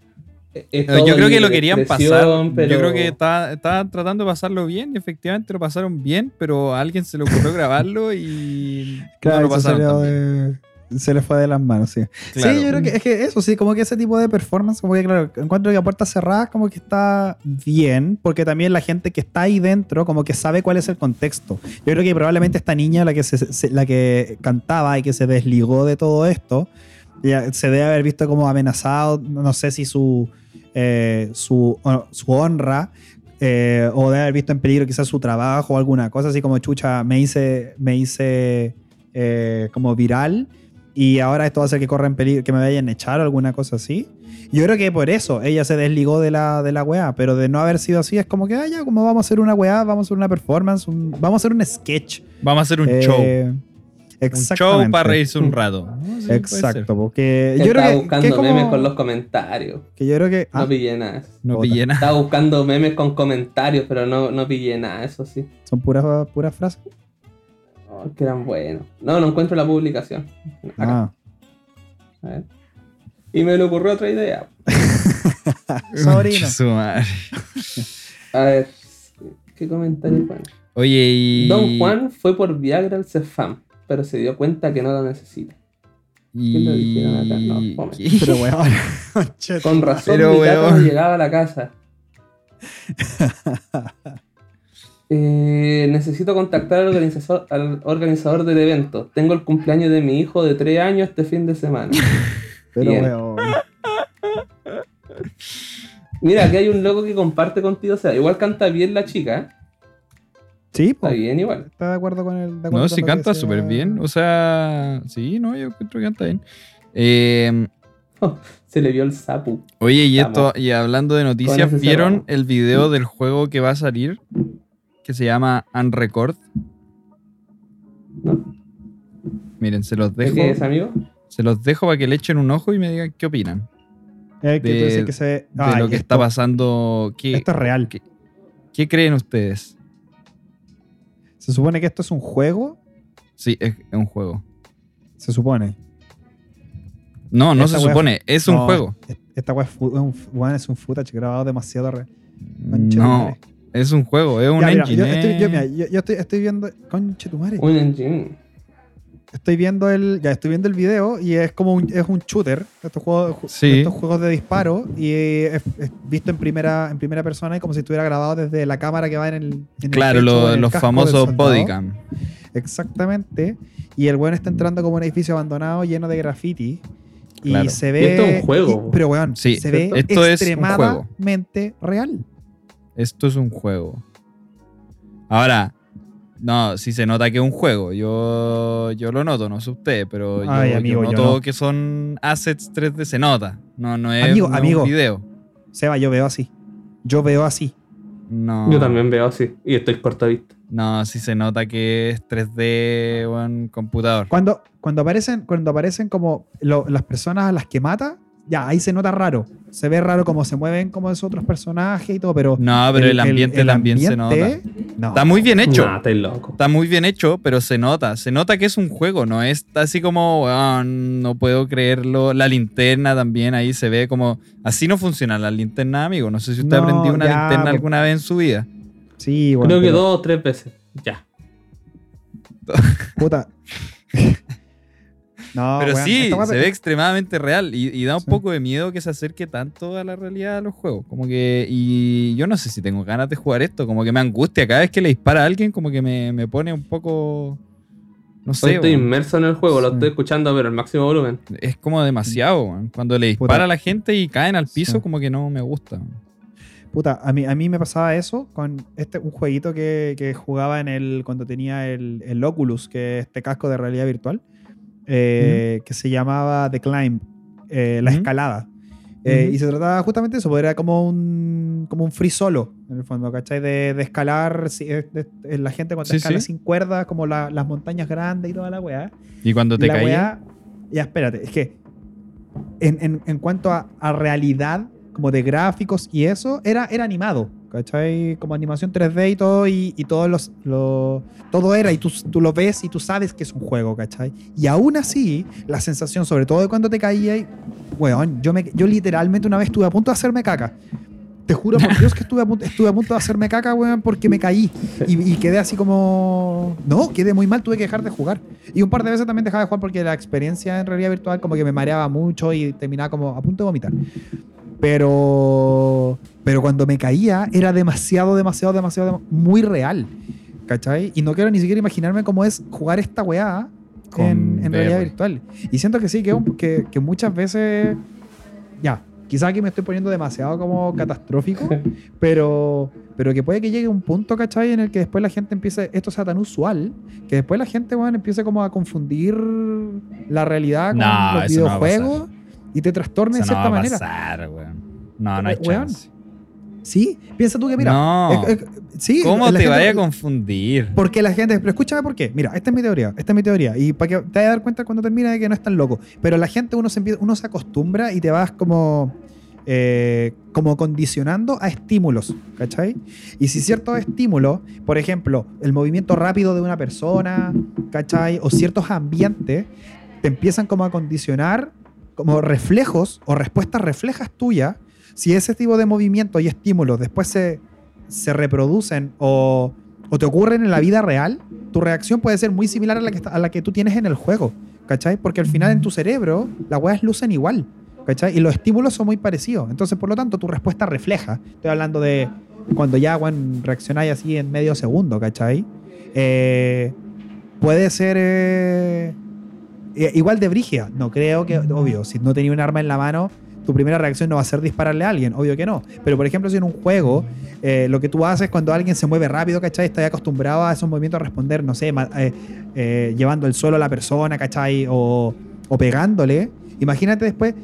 Es- yo creo que lo querían pasar. pero- Yo creo que estaban tratando de pasarlo bien y efectivamente lo pasaron bien, pero a alguien se le ocurrió grabarlo y Claro, no lo pasaron de- se le fue de las manos, sí. Claro. Sí, yo creo que es que eso, sí, como que ese tipo de performance, como que claro, encuentro que a puertas cerradas como que está bien, porque también la gente que está ahí dentro como que sabe cuál es el contexto. Yo creo que probablemente esta niña, la que, se, se- la que cantaba y que se desligó de todo esto, ya se debe haber visto como amenazado, no sé si su, eh, su, su honra eh, o debe haber visto en peligro quizás su trabajo o alguna cosa así como chucha, me hice, me hice eh, como viral y ahora esto va a hacer que corra en peligro, que me vayan a echar o alguna cosa así. Yo creo que por eso ella se desligó de la, de la weá, pero de no haber sido así es como que, ah, ya, como vamos a hacer una weá, vamos a hacer una performance, un- vamos a hacer un sketch. Vamos a hacer un Eh, show. Un Exactamente. show para reírse un rato. No, sí. Exacto, porque Que yo creo estaba que, buscando que como- memes con los comentarios. que yo creo que ah, No pillé nada. No pillé nada. Estaba buscando memes con comentarios, pero no, no pillé nada, eso sí. son puras puras frases. Oh, que eran buenos. No, no encuentro la publicación. Acá, Ah, a ver. Y me le ocurrió otra idea. sobrino. Concha su madre. A ver, ¿qué comentario fue? Oye, y. Don Juan fue por Viagra al Cefam, pero se dio cuenta que no lo necesita. ¿Qué lo dijeron acá? No, Y... fome. Pero weón. Con razón, Pero, mi gato no llegaba a la casa. Eh, necesito contactar al organizador, al organizador del evento. Tengo el cumpleaños de mi hijo de 3 años este fin de semana. Pero Bien. weón. Mira, aquí hay un loco que comparte contigo. O sea, igual canta bien la chica. Sí, Está bien, igual. Está de acuerdo con el. de acuerdo No, con sí lo que canta súper bien. O sea, sí, no, yo creo que canta bien. Eh, Se le vio el sapu. oye, y Estamos. esto, y hablando de noticias, ¿vieron cerrado. el video del juego que va a salir? Que se llama Unrecord. ¿No? Miren, se los ¿De dejo. qué es, amigo? Se los dejo para que le echen un ojo y me digan qué opinan. Eh, que de- que se. De Ay, lo que esto- está pasando. ¿Qué, Esto es real. qué- qué creen ustedes? Se supone que esto es un juego. Sí, es, es un juego. Se supone. No, no Esta se wea- supone, es un No, juego. Esta weá es, es un, es un footage grabado demasiado real. Conche No, es un juego, es un Ya, mira, engine. yo, estoy, yo, mira, yo- yo estoy, estoy viendo. Conche tu madre. Un engine. Estoy viendo el. Ya estoy viendo el video y es como un, es un shooter. Estos juegos, Sí. estos juegos de disparo. Y es, es visto en primera, en primera persona y como si estuviera grabado desde la cámara que va en el. en el Claro, pecho, lo- en el los famosos bodycam. Exactamente. Y el weón está entrando como un edificio abandonado lleno de graffiti. Y Claro. se Y ve. esto es un juego. y- pero weón, Sí, se ve esto es un extremadamente real. Esto es un juego. Ahora, no, si se nota que es un juego. Yo, yo lo noto, no sé usted, pero yo, Ay, yo amigo, yo noto no. que son assets 3D, se nota. No, no es, Amigo, no es amigo. un video. Seba, yo veo así. Yo veo así. No, Yo también veo así. Y estoy corta vista. No, sí se nota que es 3D o en computador. Cuando, cuando aparecen, cuando aparecen como lo- las personas a las que mata, ya ahí se nota raro. Se ve raro cómo se mueven como esos otros personajes y todo, pero. No, pero el, ambiente el también se ambiente, nota. no. Está muy bien hecho. Nah, estáis loco. Está muy bien hecho, pero se nota. Se nota que es un juego, no es así como, "Weón, no puedo creerlo. La linterna también ahí se ve como. Así no funciona la linterna, amigo. No sé si usted No, ha aprendido una ya, linterna po. alguna vez en su vida. Sí, bueno, Creo que pero, dos o tres veces. Ya. Puta. no, pero weón, sí, se ve extremadamente real y, y da un Sí. poco de miedo que se acerque tanto a la realidad de los juegos. Como que. Y yo no sé si tengo ganas de jugar esto. Como que me angustia. Cada vez que le dispara a alguien, como que me, me pone un poco. No sé. estoy inmerso en el juego, lo estoy escuchando, pero al máximo volumen. Es como demasiado. Cuando le Puta. dispara a la gente y caen al piso, Sí. como que no me gusta. Puta, a mí, a mí me pasaba eso con este, un jueguito que, que jugaba en el, cuando tenía el, el Oculus, que es este casco de realidad virtual, eh, que se llamaba The Climb, eh, la Ujú. escalada. Eh, Ujú. Y se trataba justamente de eso, porque era como un, como un free solo, en el fondo, ¿cachai? De, de escalar, sí, eh, de- de- la gente cuando Sí, escala sí. sin cuerdas, como la- las montañas grandes y toda la weá. Y cuando te la caí. weá- ya, espérate, es que en, en- en cuanto a, a realidad, como de gráficos y eso, era, era animado, ¿cachai? Como animación 3D y todo, y, y todos los, lo- todo era, y tú, tú lo ves y tú sabes que es un juego, ¿cachai? Y aún así, la sensación, sobre todo de cuando te caía, y, weón, yo, me, yo literalmente una vez estuve a punto de hacerme caca. Te juro por Dios que estuve a punto, estuve a punto de hacerme caca, weón, porque me caí. Y, y quedé así como. No, quedé muy mal, tuve que dejar de jugar. Y un par de veces también dejaba de jugar porque la experiencia en realidad virtual como que me mareaba mucho y terminaba como a punto de vomitar. Pero. Pero cuando me caía era demasiado, demasiado, demasiado, dem- muy real. ¿Cachai? Y no quiero ni siquiera imaginarme cómo es jugar esta weá en, en realidad virtual. Y siento que sí, que, que, que muchas veces. Ya, quizás aquí me estoy poniendo demasiado como catastrófico, pero, pero que puede que llegue un punto, ¿cachai? En el que después la gente empiece, esto sea tan usual, que después la gente, bueno, empiece como a confundir la realidad con No, los eso no videojuegos y te trastorne de Eso no cierta va a manera. pasar, weón. No, no hay Weón, chance. Sí, piensa tú que, mira, no. sí, ¿Cómo te vaya a confundir? Porque la gente, pero escúchame por qué. Mira, esta es mi teoría, esta es mi teoría. Y para que te vayas a dar cuenta cuando termine de que no es tan loco. Pero la gente, uno se, uno se acostumbra y te vas como, eh, como condicionando a estímulos, ¿cachai? Y si ciertos estímulos, por ejemplo, el movimiento rápido de una persona, ¿cachai? O ciertos ambientes, te empiezan como a condicionar como reflejos o respuestas reflejas tuyas, si ese tipo de movimientos y estímulos después se, se reproducen o, o te ocurren en la vida real, tu reacción puede ser muy similar a la que, a la que tú tienes en el juego, ¿cachai? Porque al final en tu cerebro las weas lucen igual, ¿cachai? Y los estímulos son muy parecidos. Entonces, por lo tanto, tu respuesta refleja. Estoy hablando de cuando ya weón, reaccionáis así en medio segundo, ¿cachai? Eh, puede ser eh, igual de brígida. No creo que, obvio, si no tenía un arma en la mano, tu primera reacción no va a ser dispararle a alguien, obvio que no. Pero por ejemplo, si en un juego eh, lo que tú haces cuando alguien se mueve rápido, ¿cachai? Estás acostumbrado a esos movimientos a responder, no sé, eh, eh, llevando el suelo a la persona, ¿cachai? O, o pegándole. Imagínate después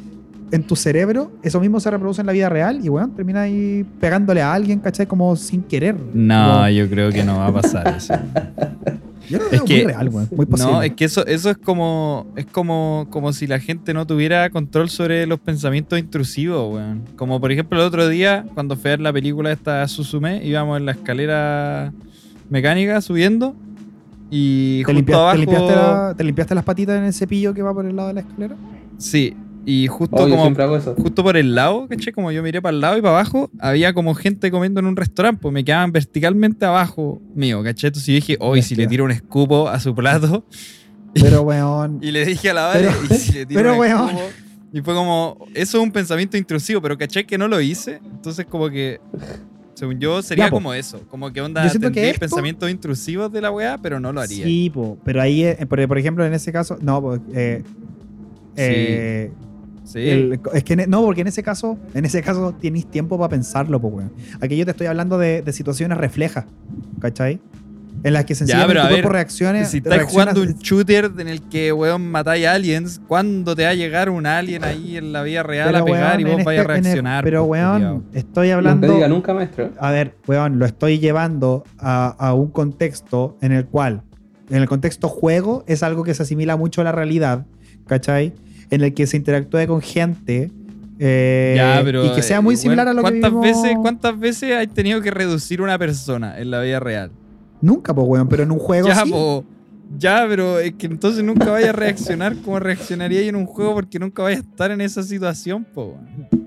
en tu cerebro, eso mismo se reproduce en la vida real y, weón, termina ahí pegándole a alguien, ¿cachai? Como sin querer. No, yo creo que no va a pasar eso. yo lo es que- muy real, weón. Muy posible. No, es que eso, eso es como es como, como si la gente no tuviera control sobre los pensamientos intrusivos, weón. Como por ejemplo el otro día, cuando fui a ver la película esta Suzume, íbamos en la escalera mecánica subiendo y ¿Te, justo abajo... te limpiaste la- te limpiaste las patitas en el cepillo que va por el lado de la escalera? Sí, y justo Oh, como justo por el lado, ¿caché? Como yo miré para el lado y para abajo, había como gente comiendo en un restaurante, pues me quedaban verticalmente abajo mío, ¿caché? Entonces yo dije, hoy si le tiro un escupo a su plato, Pero, weón. y le dije a la Pero- y si le tiro pero, un weón. escupo? Y fue como, eso es un pensamiento intrusivo, pero ¿caché? Que no lo hice, entonces como que, según yo, sería Ya, po. como eso, como que onda, esto- pensamientos intrusivos de la weá, pero no lo haría. Sí, po, pero ahí, eh, por, ejemplo, en ese caso, no, pues, eh, eh, Sí. el- es que e, no, porque en ese caso, en ese caso tienes tiempo para pensarlo, pues, weón. Aquí yo te estoy hablando de, de situaciones reflejas, ¿cachai? En las que sencillamente pero a tu cuerpo ver, reaccione. Si estás jugando un shooter en el que, weón, matáis aliens, ¿cuándo te va a llegar un alien ahí en la vida real a pegar y weón, vos en vais a este- en el- reaccionar? pero, weón, culiao? estoy No hablando. te diga nunca, maestro. A ver, weón, lo estoy llevando a, a un contexto en el cual, en el contexto juego, es algo que se asimila mucho a la realidad, ¿cachai? En el que se interactúe con gente eh, Ya, pero, y que sea muy similar a lo que ¿cuántas vivimos... veces, ¿Cuántas veces has tenido que reducir una persona en la vida real? Nunca, pues, weón, pero en un juego Ya, sí. po, ya, pero es que entonces nunca vayas a reaccionar como reaccionaría en un juego porque nunca vayas a estar en esa situación, po.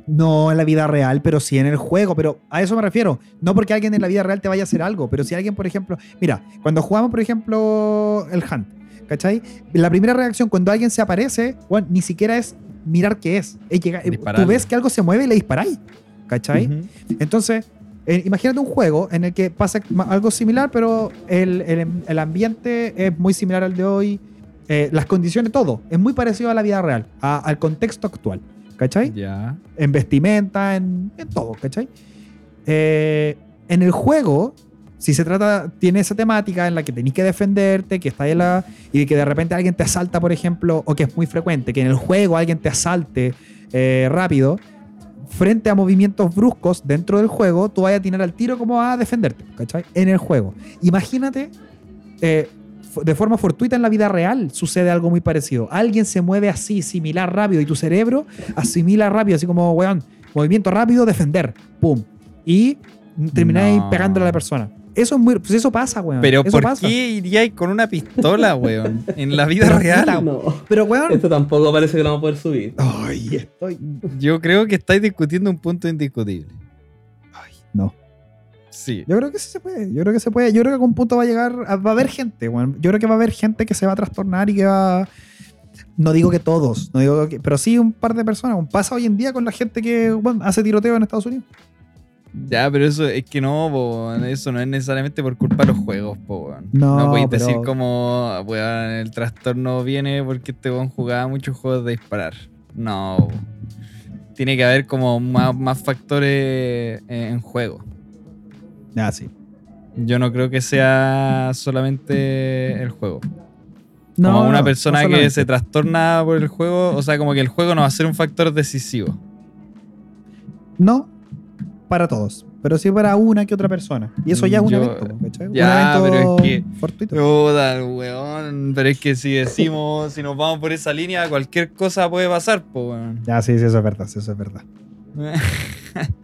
No en la vida real, pero sí en el juego. Pero a eso me refiero. No porque alguien en la vida real te vaya a hacer algo, pero si alguien, por ejemplo, mira, cuando jugamos, por ejemplo, el Hunt, ¿cachai? La primera reacción cuando alguien se aparece, bueno, ni siquiera es mirar qué es. es llegar- eh, tú ves que algo se mueve y le disparáis, ¿cachai? Entonces, eh, imagínate un juego en el que pasa algo similar, pero el, el- el ambiente es muy similar al de hoy. eh, las condiciones, todo, es muy parecido a la vida real, a- al contexto actual, ¿cachai? Ya. en vestimenta, en, en todo, ¿cachai? Eh, en el juego, si se trata, tiene esa temática en la que tenéis que defenderte, que está ahí la, y que de repente alguien te asalta, por ejemplo, o que es muy frecuente, que en el juego alguien te asalte eh, rápido, frente a movimientos bruscos dentro del juego, tú vayas a tener al tiro como a defenderte, ¿cachai? En el juego. Imagínate, eh, de forma fortuita en la vida real sucede algo muy parecido. Alguien se mueve así, similar, rápido, y tu cerebro asimila rápido, así como, weón, movimiento rápido, defender, pum. Y termináis No. pegándole a la persona. Eso es muy, pues eso pasa, weón. Pero eso ¿por pasa. qué iríais con una pistola, weón? En la vida real. No. Pero, weón. Esto tampoco parece que lo vamos a poder subir. Ay, estoy. Yo creo que estáis discutiendo un punto indiscutible. Ay, no. Sí. Yo creo que sí se puede. Yo creo que se puede. Yo creo que a algún punto va a llegar. a- va a haber gente, weón. Yo creo que va a haber gente que se va a trastornar y que va. No digo que todos, no digo que, pero sí un par de personas. Pasa hoy en día con la gente que bueno, hace tiroteo en Estados Unidos. Ya, pero eso es que no, po, eso no es necesariamente por culpa de los juegos, po, weón. No, podéis pero- decir como, weón, el trastorno viene porque este weón jugaba muchos juegos de disparar. No, po. tiene que haber como más, más factores en juego. Ah, sí. Yo no creo que sea solamente el juego. No, como una no, persona no que se trastorna por el juego, o sea, como que el juego no va a ser un factor decisivo. No para todos, pero sí para una que otra persona. Y eso ya es un Yo- evento, ¿cachai? ya, un pero evento es que- fortuito. Weón. Pero es que si decimos, si nos vamos por esa línea, cualquier cosa puede pasar, po, weón. Ya, sí, sí, eso es verdad, sí, eso es verdad.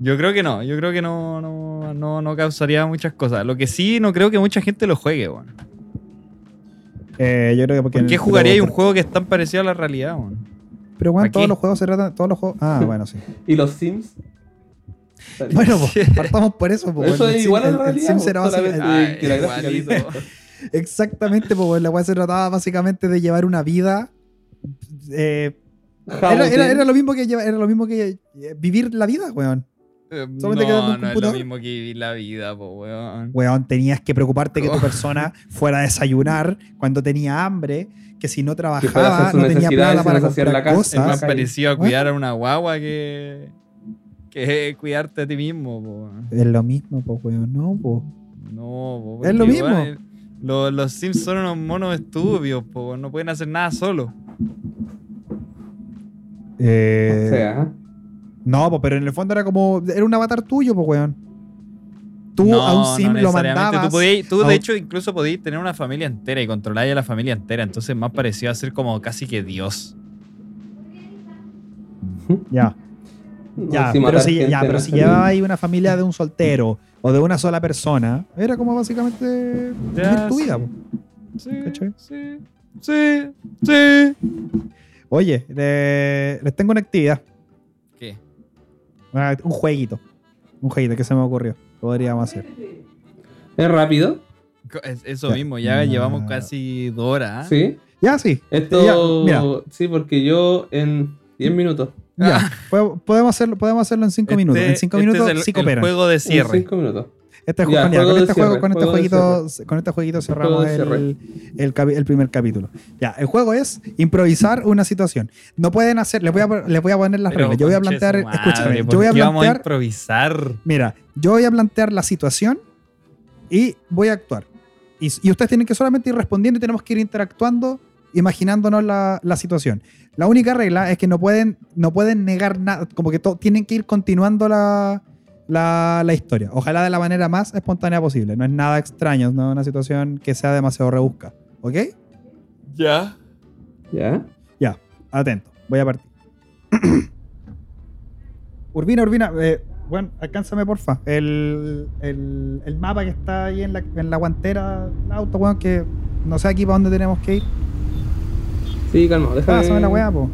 Yo creo que no, yo creo que no, no, no, no causaría muchas cosas. Lo que sí, no creo que mucha gente lo juegue, weón. Eh, yo creo que porque ¿Por qué pero- jugaría un juego que es tan parecido a la realidad, weón? Pero bueno, ¿Pa' todos los juegos se tratan, todos los juegos. Ah, bueno, sí. ¿Y los Sims? Bueno, pues, partamos por eso. pues, Eso es igual Sim- a la el- el realidad. Sim será solamente básicamente- que la Ay, gráfica igualito. diferente. Exactamente, pues la weá se trataba básicamente de llevar una vida. eh, era, era- lo mismo que lleva- era lo mismo que eh, vivir la vida, weón. Eh, no, no es lo mismo que vivir la vida, po, weón. Weón, tenías que preocuparte que tu ¿Cómo? persona fuera a desayunar cuando tenía hambre, que si no trabajaba no tenía plata para en la comprar casa, Es en más cosas. parecido a cuidar a una guagua que, que cuidarte a ti mismo, po. Es lo mismo, pues, weón, no, pues. No, po, Es lo mismo. los, los Sims son unos monos estúpidos, po, no pueden hacer nada solos. Eh, O sea, No, pues, pero en el fondo era como. Era un avatar tuyo, pues, weón. Tú No, a un no sim lo mandabas. Tú, podías- tú, un- de hecho, incluso podías tener una familia entera y controlar a la familia entera. Entonces, más parecía a ser como casi que Dios. Ya, ya, si pero si, ya, pero si llevaba ahí una familia de un soltero o de una sola persona, era como básicamente Ya, tu vida. Sí, sí, sí, sí. Oye, le- les tengo una actividad, ¿Qué? una- un jueguito. Un jueguito que se me ocurrió. Podríamos hacer. ¿Es rápido? Eso Ya. mismo, ya Ah. llevamos casi dos horas. ¿ah? Sí. Ya, sí. Esto. Ya, mira. Sí, porque yo en 10 minutos. Ya, po- podemos hacerlo, podemos hacerlo en cinco Este- minutos. En cinco este minutos es el, sí el juego de En cierre. 5 minutos. Este Ya, juego con este juego, cierre, con este juego jueguito, con este jueguito cerramos el, el, capi- el primer capítulo. Ya, el juego es improvisar una situación. No pueden hacer, les voy a, les voy a poner las Pero, reglas. Yo voy a plantear, madre, escúchame, ¿por yo voy a qué vamos a plantear, improvisar. mira, yo voy a plantear la situación y voy a actuar. Y, y ustedes tienen que solamente ir respondiendo y tenemos que ir interactuando, imaginándonos la, la situación. La única regla es que no pueden, no pueden negar nada, como que tienen que ir continuando la, la, la historia. Ojalá de la manera más espontánea posible. No es nada extraño, no es una situación que sea demasiado rebusca. ¿Ok? Ya. ¿Ya? Ya, atento. Voy a partir. Urbina, Urbina, eh, bueno, alcánzame porfa. El, el, el mapa que está ahí en la, en la guantera del auto, weón, que no sé aquí para dónde tenemos que ir. Sí, calma, déjame. Pásame la weá, po.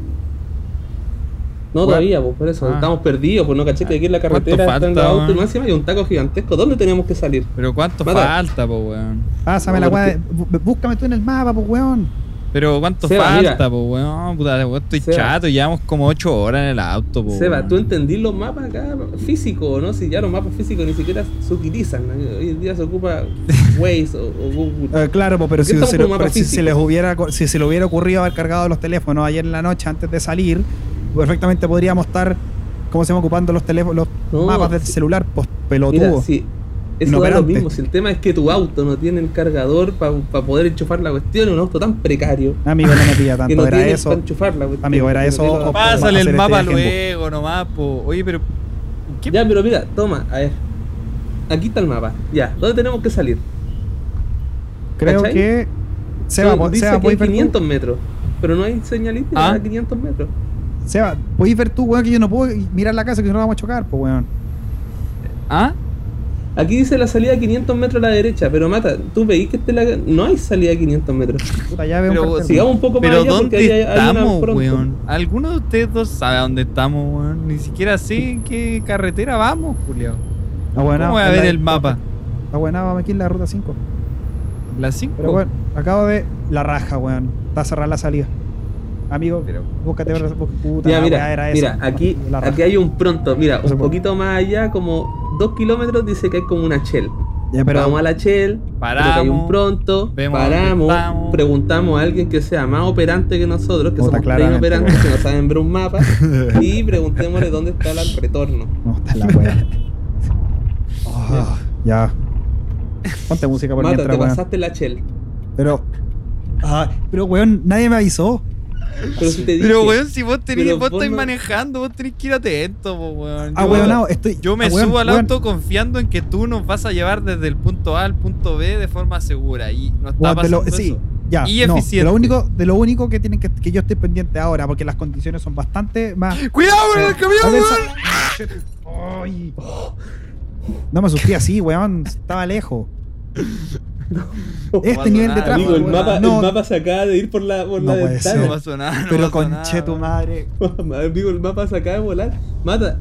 No, todavía, pues por eso. Ah. Estamos perdidos, pues no caché que aquí en la ¿Cuánto carretera están falta, los autos y weón? más encima hay un taco gigantesco. ¿Dónde teníamos que salir? Pero ¿cuánto Mata. falta, po, weón? Pásame No, la weá. Búscame tú en el mapa, po, weón. Pero ¿cuánto Seba, falta, mira. po, weón? Puta, estoy Seba. chato, llevamos como 8 horas en el auto, po. Seba, weón. ¿tú entendís los mapas acá físicos, no? Si ya los mapas físicos ni siquiera se utilizan. ¿no? Hoy en día se ocupa Waze o, o Google. Eh, claro, po, pero, ¿Por qué si, se, lo- pero si se les hubiera si se le hubiera ocurrido haber cargado los teléfonos ayer en la noche antes de salir, perfectamente podríamos estar, ¿cómo se llama? Ocupando los teléfonos, los No, mapas del celular, pues Mira, pelotudo. si eso da lo mismo. Si el tema es que tu auto no tiene el cargador para poder enchufar la cuestión, es un auto tan precario Amigo, no me pilla que tanto, no era tiene eso. para enchufar la cuestión. Amigo, era Que no eso, tiene la- o- Pásale el este mapa luego nomás, po. Oye, pero. ¿Qué? Ya, pero mira, toma, a ver. Aquí está el mapa. Ya, ¿dónde tenemos que salir? Creo ¿Cachai? que. Seba, No, po- dice Seba, que hay ¿podéis ver tú? 500 metros. Pero no hay señalita ¿Ah? a 500 metros. Seba, podéis ver tú, weón, que yo no puedo mirar la casa que no vamos a chocar, pues, weón. ¿Ah? Aquí dice la salida a 500 metros a la derecha, pero mata, tú veis que este la... no hay salida a 500 metros. Veo Pero, Sigamos un poco más Pero allá porque ¿dónde ahí hay, hay una estamos, weón? ¿Alguno de ustedes dos sabe a dónde estamos, weón? Ni siquiera sé en qué carretera vamos, Julio. Ah, bueno, ¿Cómo voy a ver el mapa? Ah, bueno, vamos aquí en la ruta 5. ¿La 5? Pero bueno, acabo de. La raja, weón. Está cerrada la salida. Amigo, Pero- búscate. Puta, Ya, mira, era mira, aquí, La raja. aquí hay un pronto, mira, un poquito más allá, como 2 kilómetros, dice que hay como una Shell. Ya, pero, Vamos a la Shell, que hay Paramos, un pronto, paramos, preguntamos a alguien que sea más operante que nosotros, que somos tres inoperantes, que no saben ver un mapa, y preguntémosle dónde está el retorno. No, está la. Ah, ya. Ponte música por Mata, mientras, te weón. pasaste la Shell. Pero. Ah, pero weón, nadie me avisó. Pero si te dije, Pero, weón, si vos tenés, vos vos estáis no- manejando, vos tenés que ir atento, po, weón. Ah, Yo- weón, no, estoy. Yo me ah, weón, subo al weón, auto confiando en que tú nos vas a llevar desde el punto A al punto B de forma segura. Y no está lo- pasando sí, eso. ya. Y no, de eficiente. lo único, de lo único que tienen que, que yo estoy pendiente ahora, porque las condiciones son bastante más. ¡Cuidado con el camión, weón! Ay. No me asusté así, weón. Estaba lejos. Este nivel de nada. Amigo, el mapa, no, el mapa se acaba de ir por la, por No la puede No ser. ventana. pasó nada, no Pero conche tu madre. Amigo, el mapa se acaba de volar. Mata.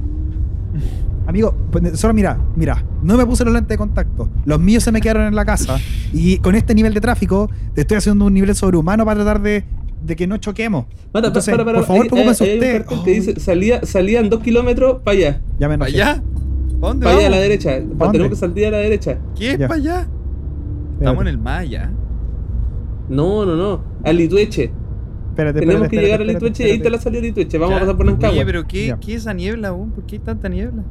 Amigo, pues, solo mira, mira, no me puse los lentes de contacto. Los míos se me quedaron en la casa. Y con este nivel de tráfico, te estoy haciendo un nivel sobrehumano para tratar de, de que no choquemos. Mata, Entonces, para, para, por favor, preocúpese ahí hay un usted. cartel que dice salía, salían dos kilómetros para allá. Ya me ¿Para allá? ¿Pa' dónde Para allá a la derecha. dónde? Tenemos que salir a la derecha. ¿Qué para allá? Estamos en el Maya. No, no, no. Al Litueche. Espérate, Tenemos espérate, que llegar al Litueche y ahí está la salida de Litueche. Vamos Ya. a pasar por Nancagua. Oye, pero ¿qué. ¿qué es esa niebla, weón? ¿Por qué hay tanta niebla?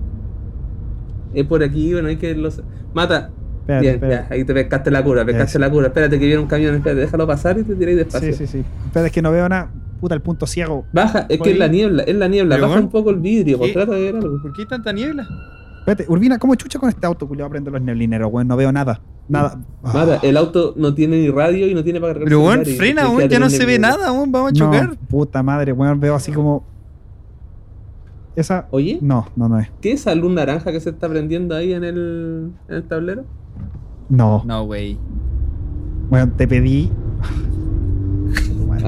Es por aquí, bueno, hay que los. Mata. Espérate, Bien, espérate. ya, ahí te pescaste la cura, pescaste la cura. Espérate que viene un camión, espérate, déjalo pasar y te tiráis despacio. Sí, sí, sí. Espérate, es que no veo nada. Puta, el punto ciego. Baja, es que es la niebla, es la niebla. Pero Baja bueno, un poco el vidrio, pues trata de ver algo. ¿Por qué hay tanta niebla? Espérate, Urbina, ¿cómo chucha con este auto, culiao? Prendo los neblineros, weón. No veo nada. Nada. Mata, el auto no tiene ni radio y no tiene para cargar Pero, weón, frena, weón. Ya no se ve nada, weón. Vamos a no, chocar. puta madre, weón. Veo así como. Esa. Oye, No, no, no es. ¿qué es esa luz naranja que se está prendiendo ahí en el, en el tablero? No. No, güey. Weón, te pedí.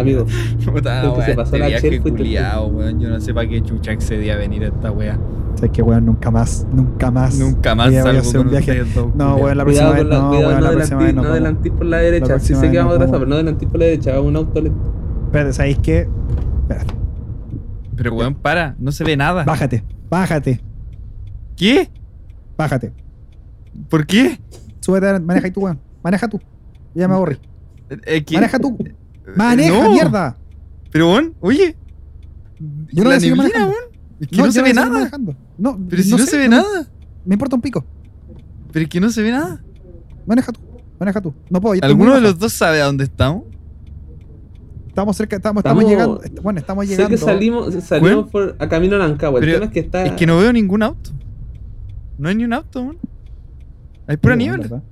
Amigo, Puta, que se pasó Este la viaje culiao, weón. Yo no sé para qué chucha accedí a venir a esta wea. Sabes que, weón, nunca más. Nunca más. Nunca más Voy a- voy a salgo hacer con un viaje. No, weón, la próxima vez no, cuidado, weón, no la próxima adelantís vez no. no adelantís por la derecha. La Sí sé que vamos no atrás, pero no adelantís por la derecha, vamos un auto lento. Espérate, ¿sabéis qué? Espérate. Pero, weón, para. No se ve nada. Bájate, bájate, ¿Qué? bájate. ¿Por qué? Súbete, maneja tú, weón. Maneja tú. Ya me aburrí. Eh, ¿qué? Maneja tú. Maneja, No. mierda. Pero, weón, oye. Yo no la neblina, manejando. weón. Es que no, se ve nada. manejando. No, Pero si no, sé, se ve nada. Me importa un pico. Pero es que no se ve nada. Maneja tú. Maneja tú. No puedo. ¿Alguno de los dos sabe a dónde estamos? Estamos cerca, estamos, estamos, Estamos- llegando. Bueno, estamos Sé llegando. que salimos, salimos por, a camino a Nancagua. El Pero tema es que está. Es que no veo ningún auto. No hay ni un auto, weón. Hay pura Sí, niebla.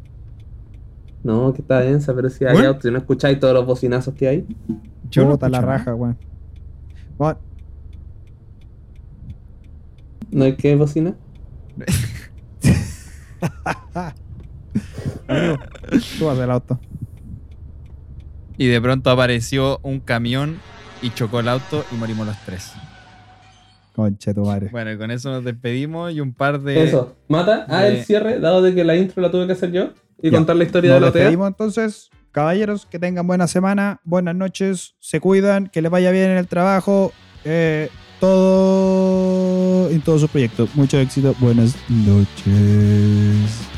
No, que está densa, pero si hay autos, si no escucháis todos los bocinazos que hay. Yo no Puta la raja, weón. ¿No hay que bocina? amigo, súbase el auto. Y de pronto apareció un camión y chocó el auto y morimos los tres. Conche tu madre. Bueno, y con eso nos despedimos y un par de. Eso. Mata a de- el cierre, dado de que la intro la tuve que hacer yo. Y Ya. contar la historia Nos de la despedimos entonces. Caballeros, que tengan buena semana, buenas noches, se cuidan, que les vaya bien en el trabajo, eh, todo en todos sus proyectos. Mucho éxito, buenas noches.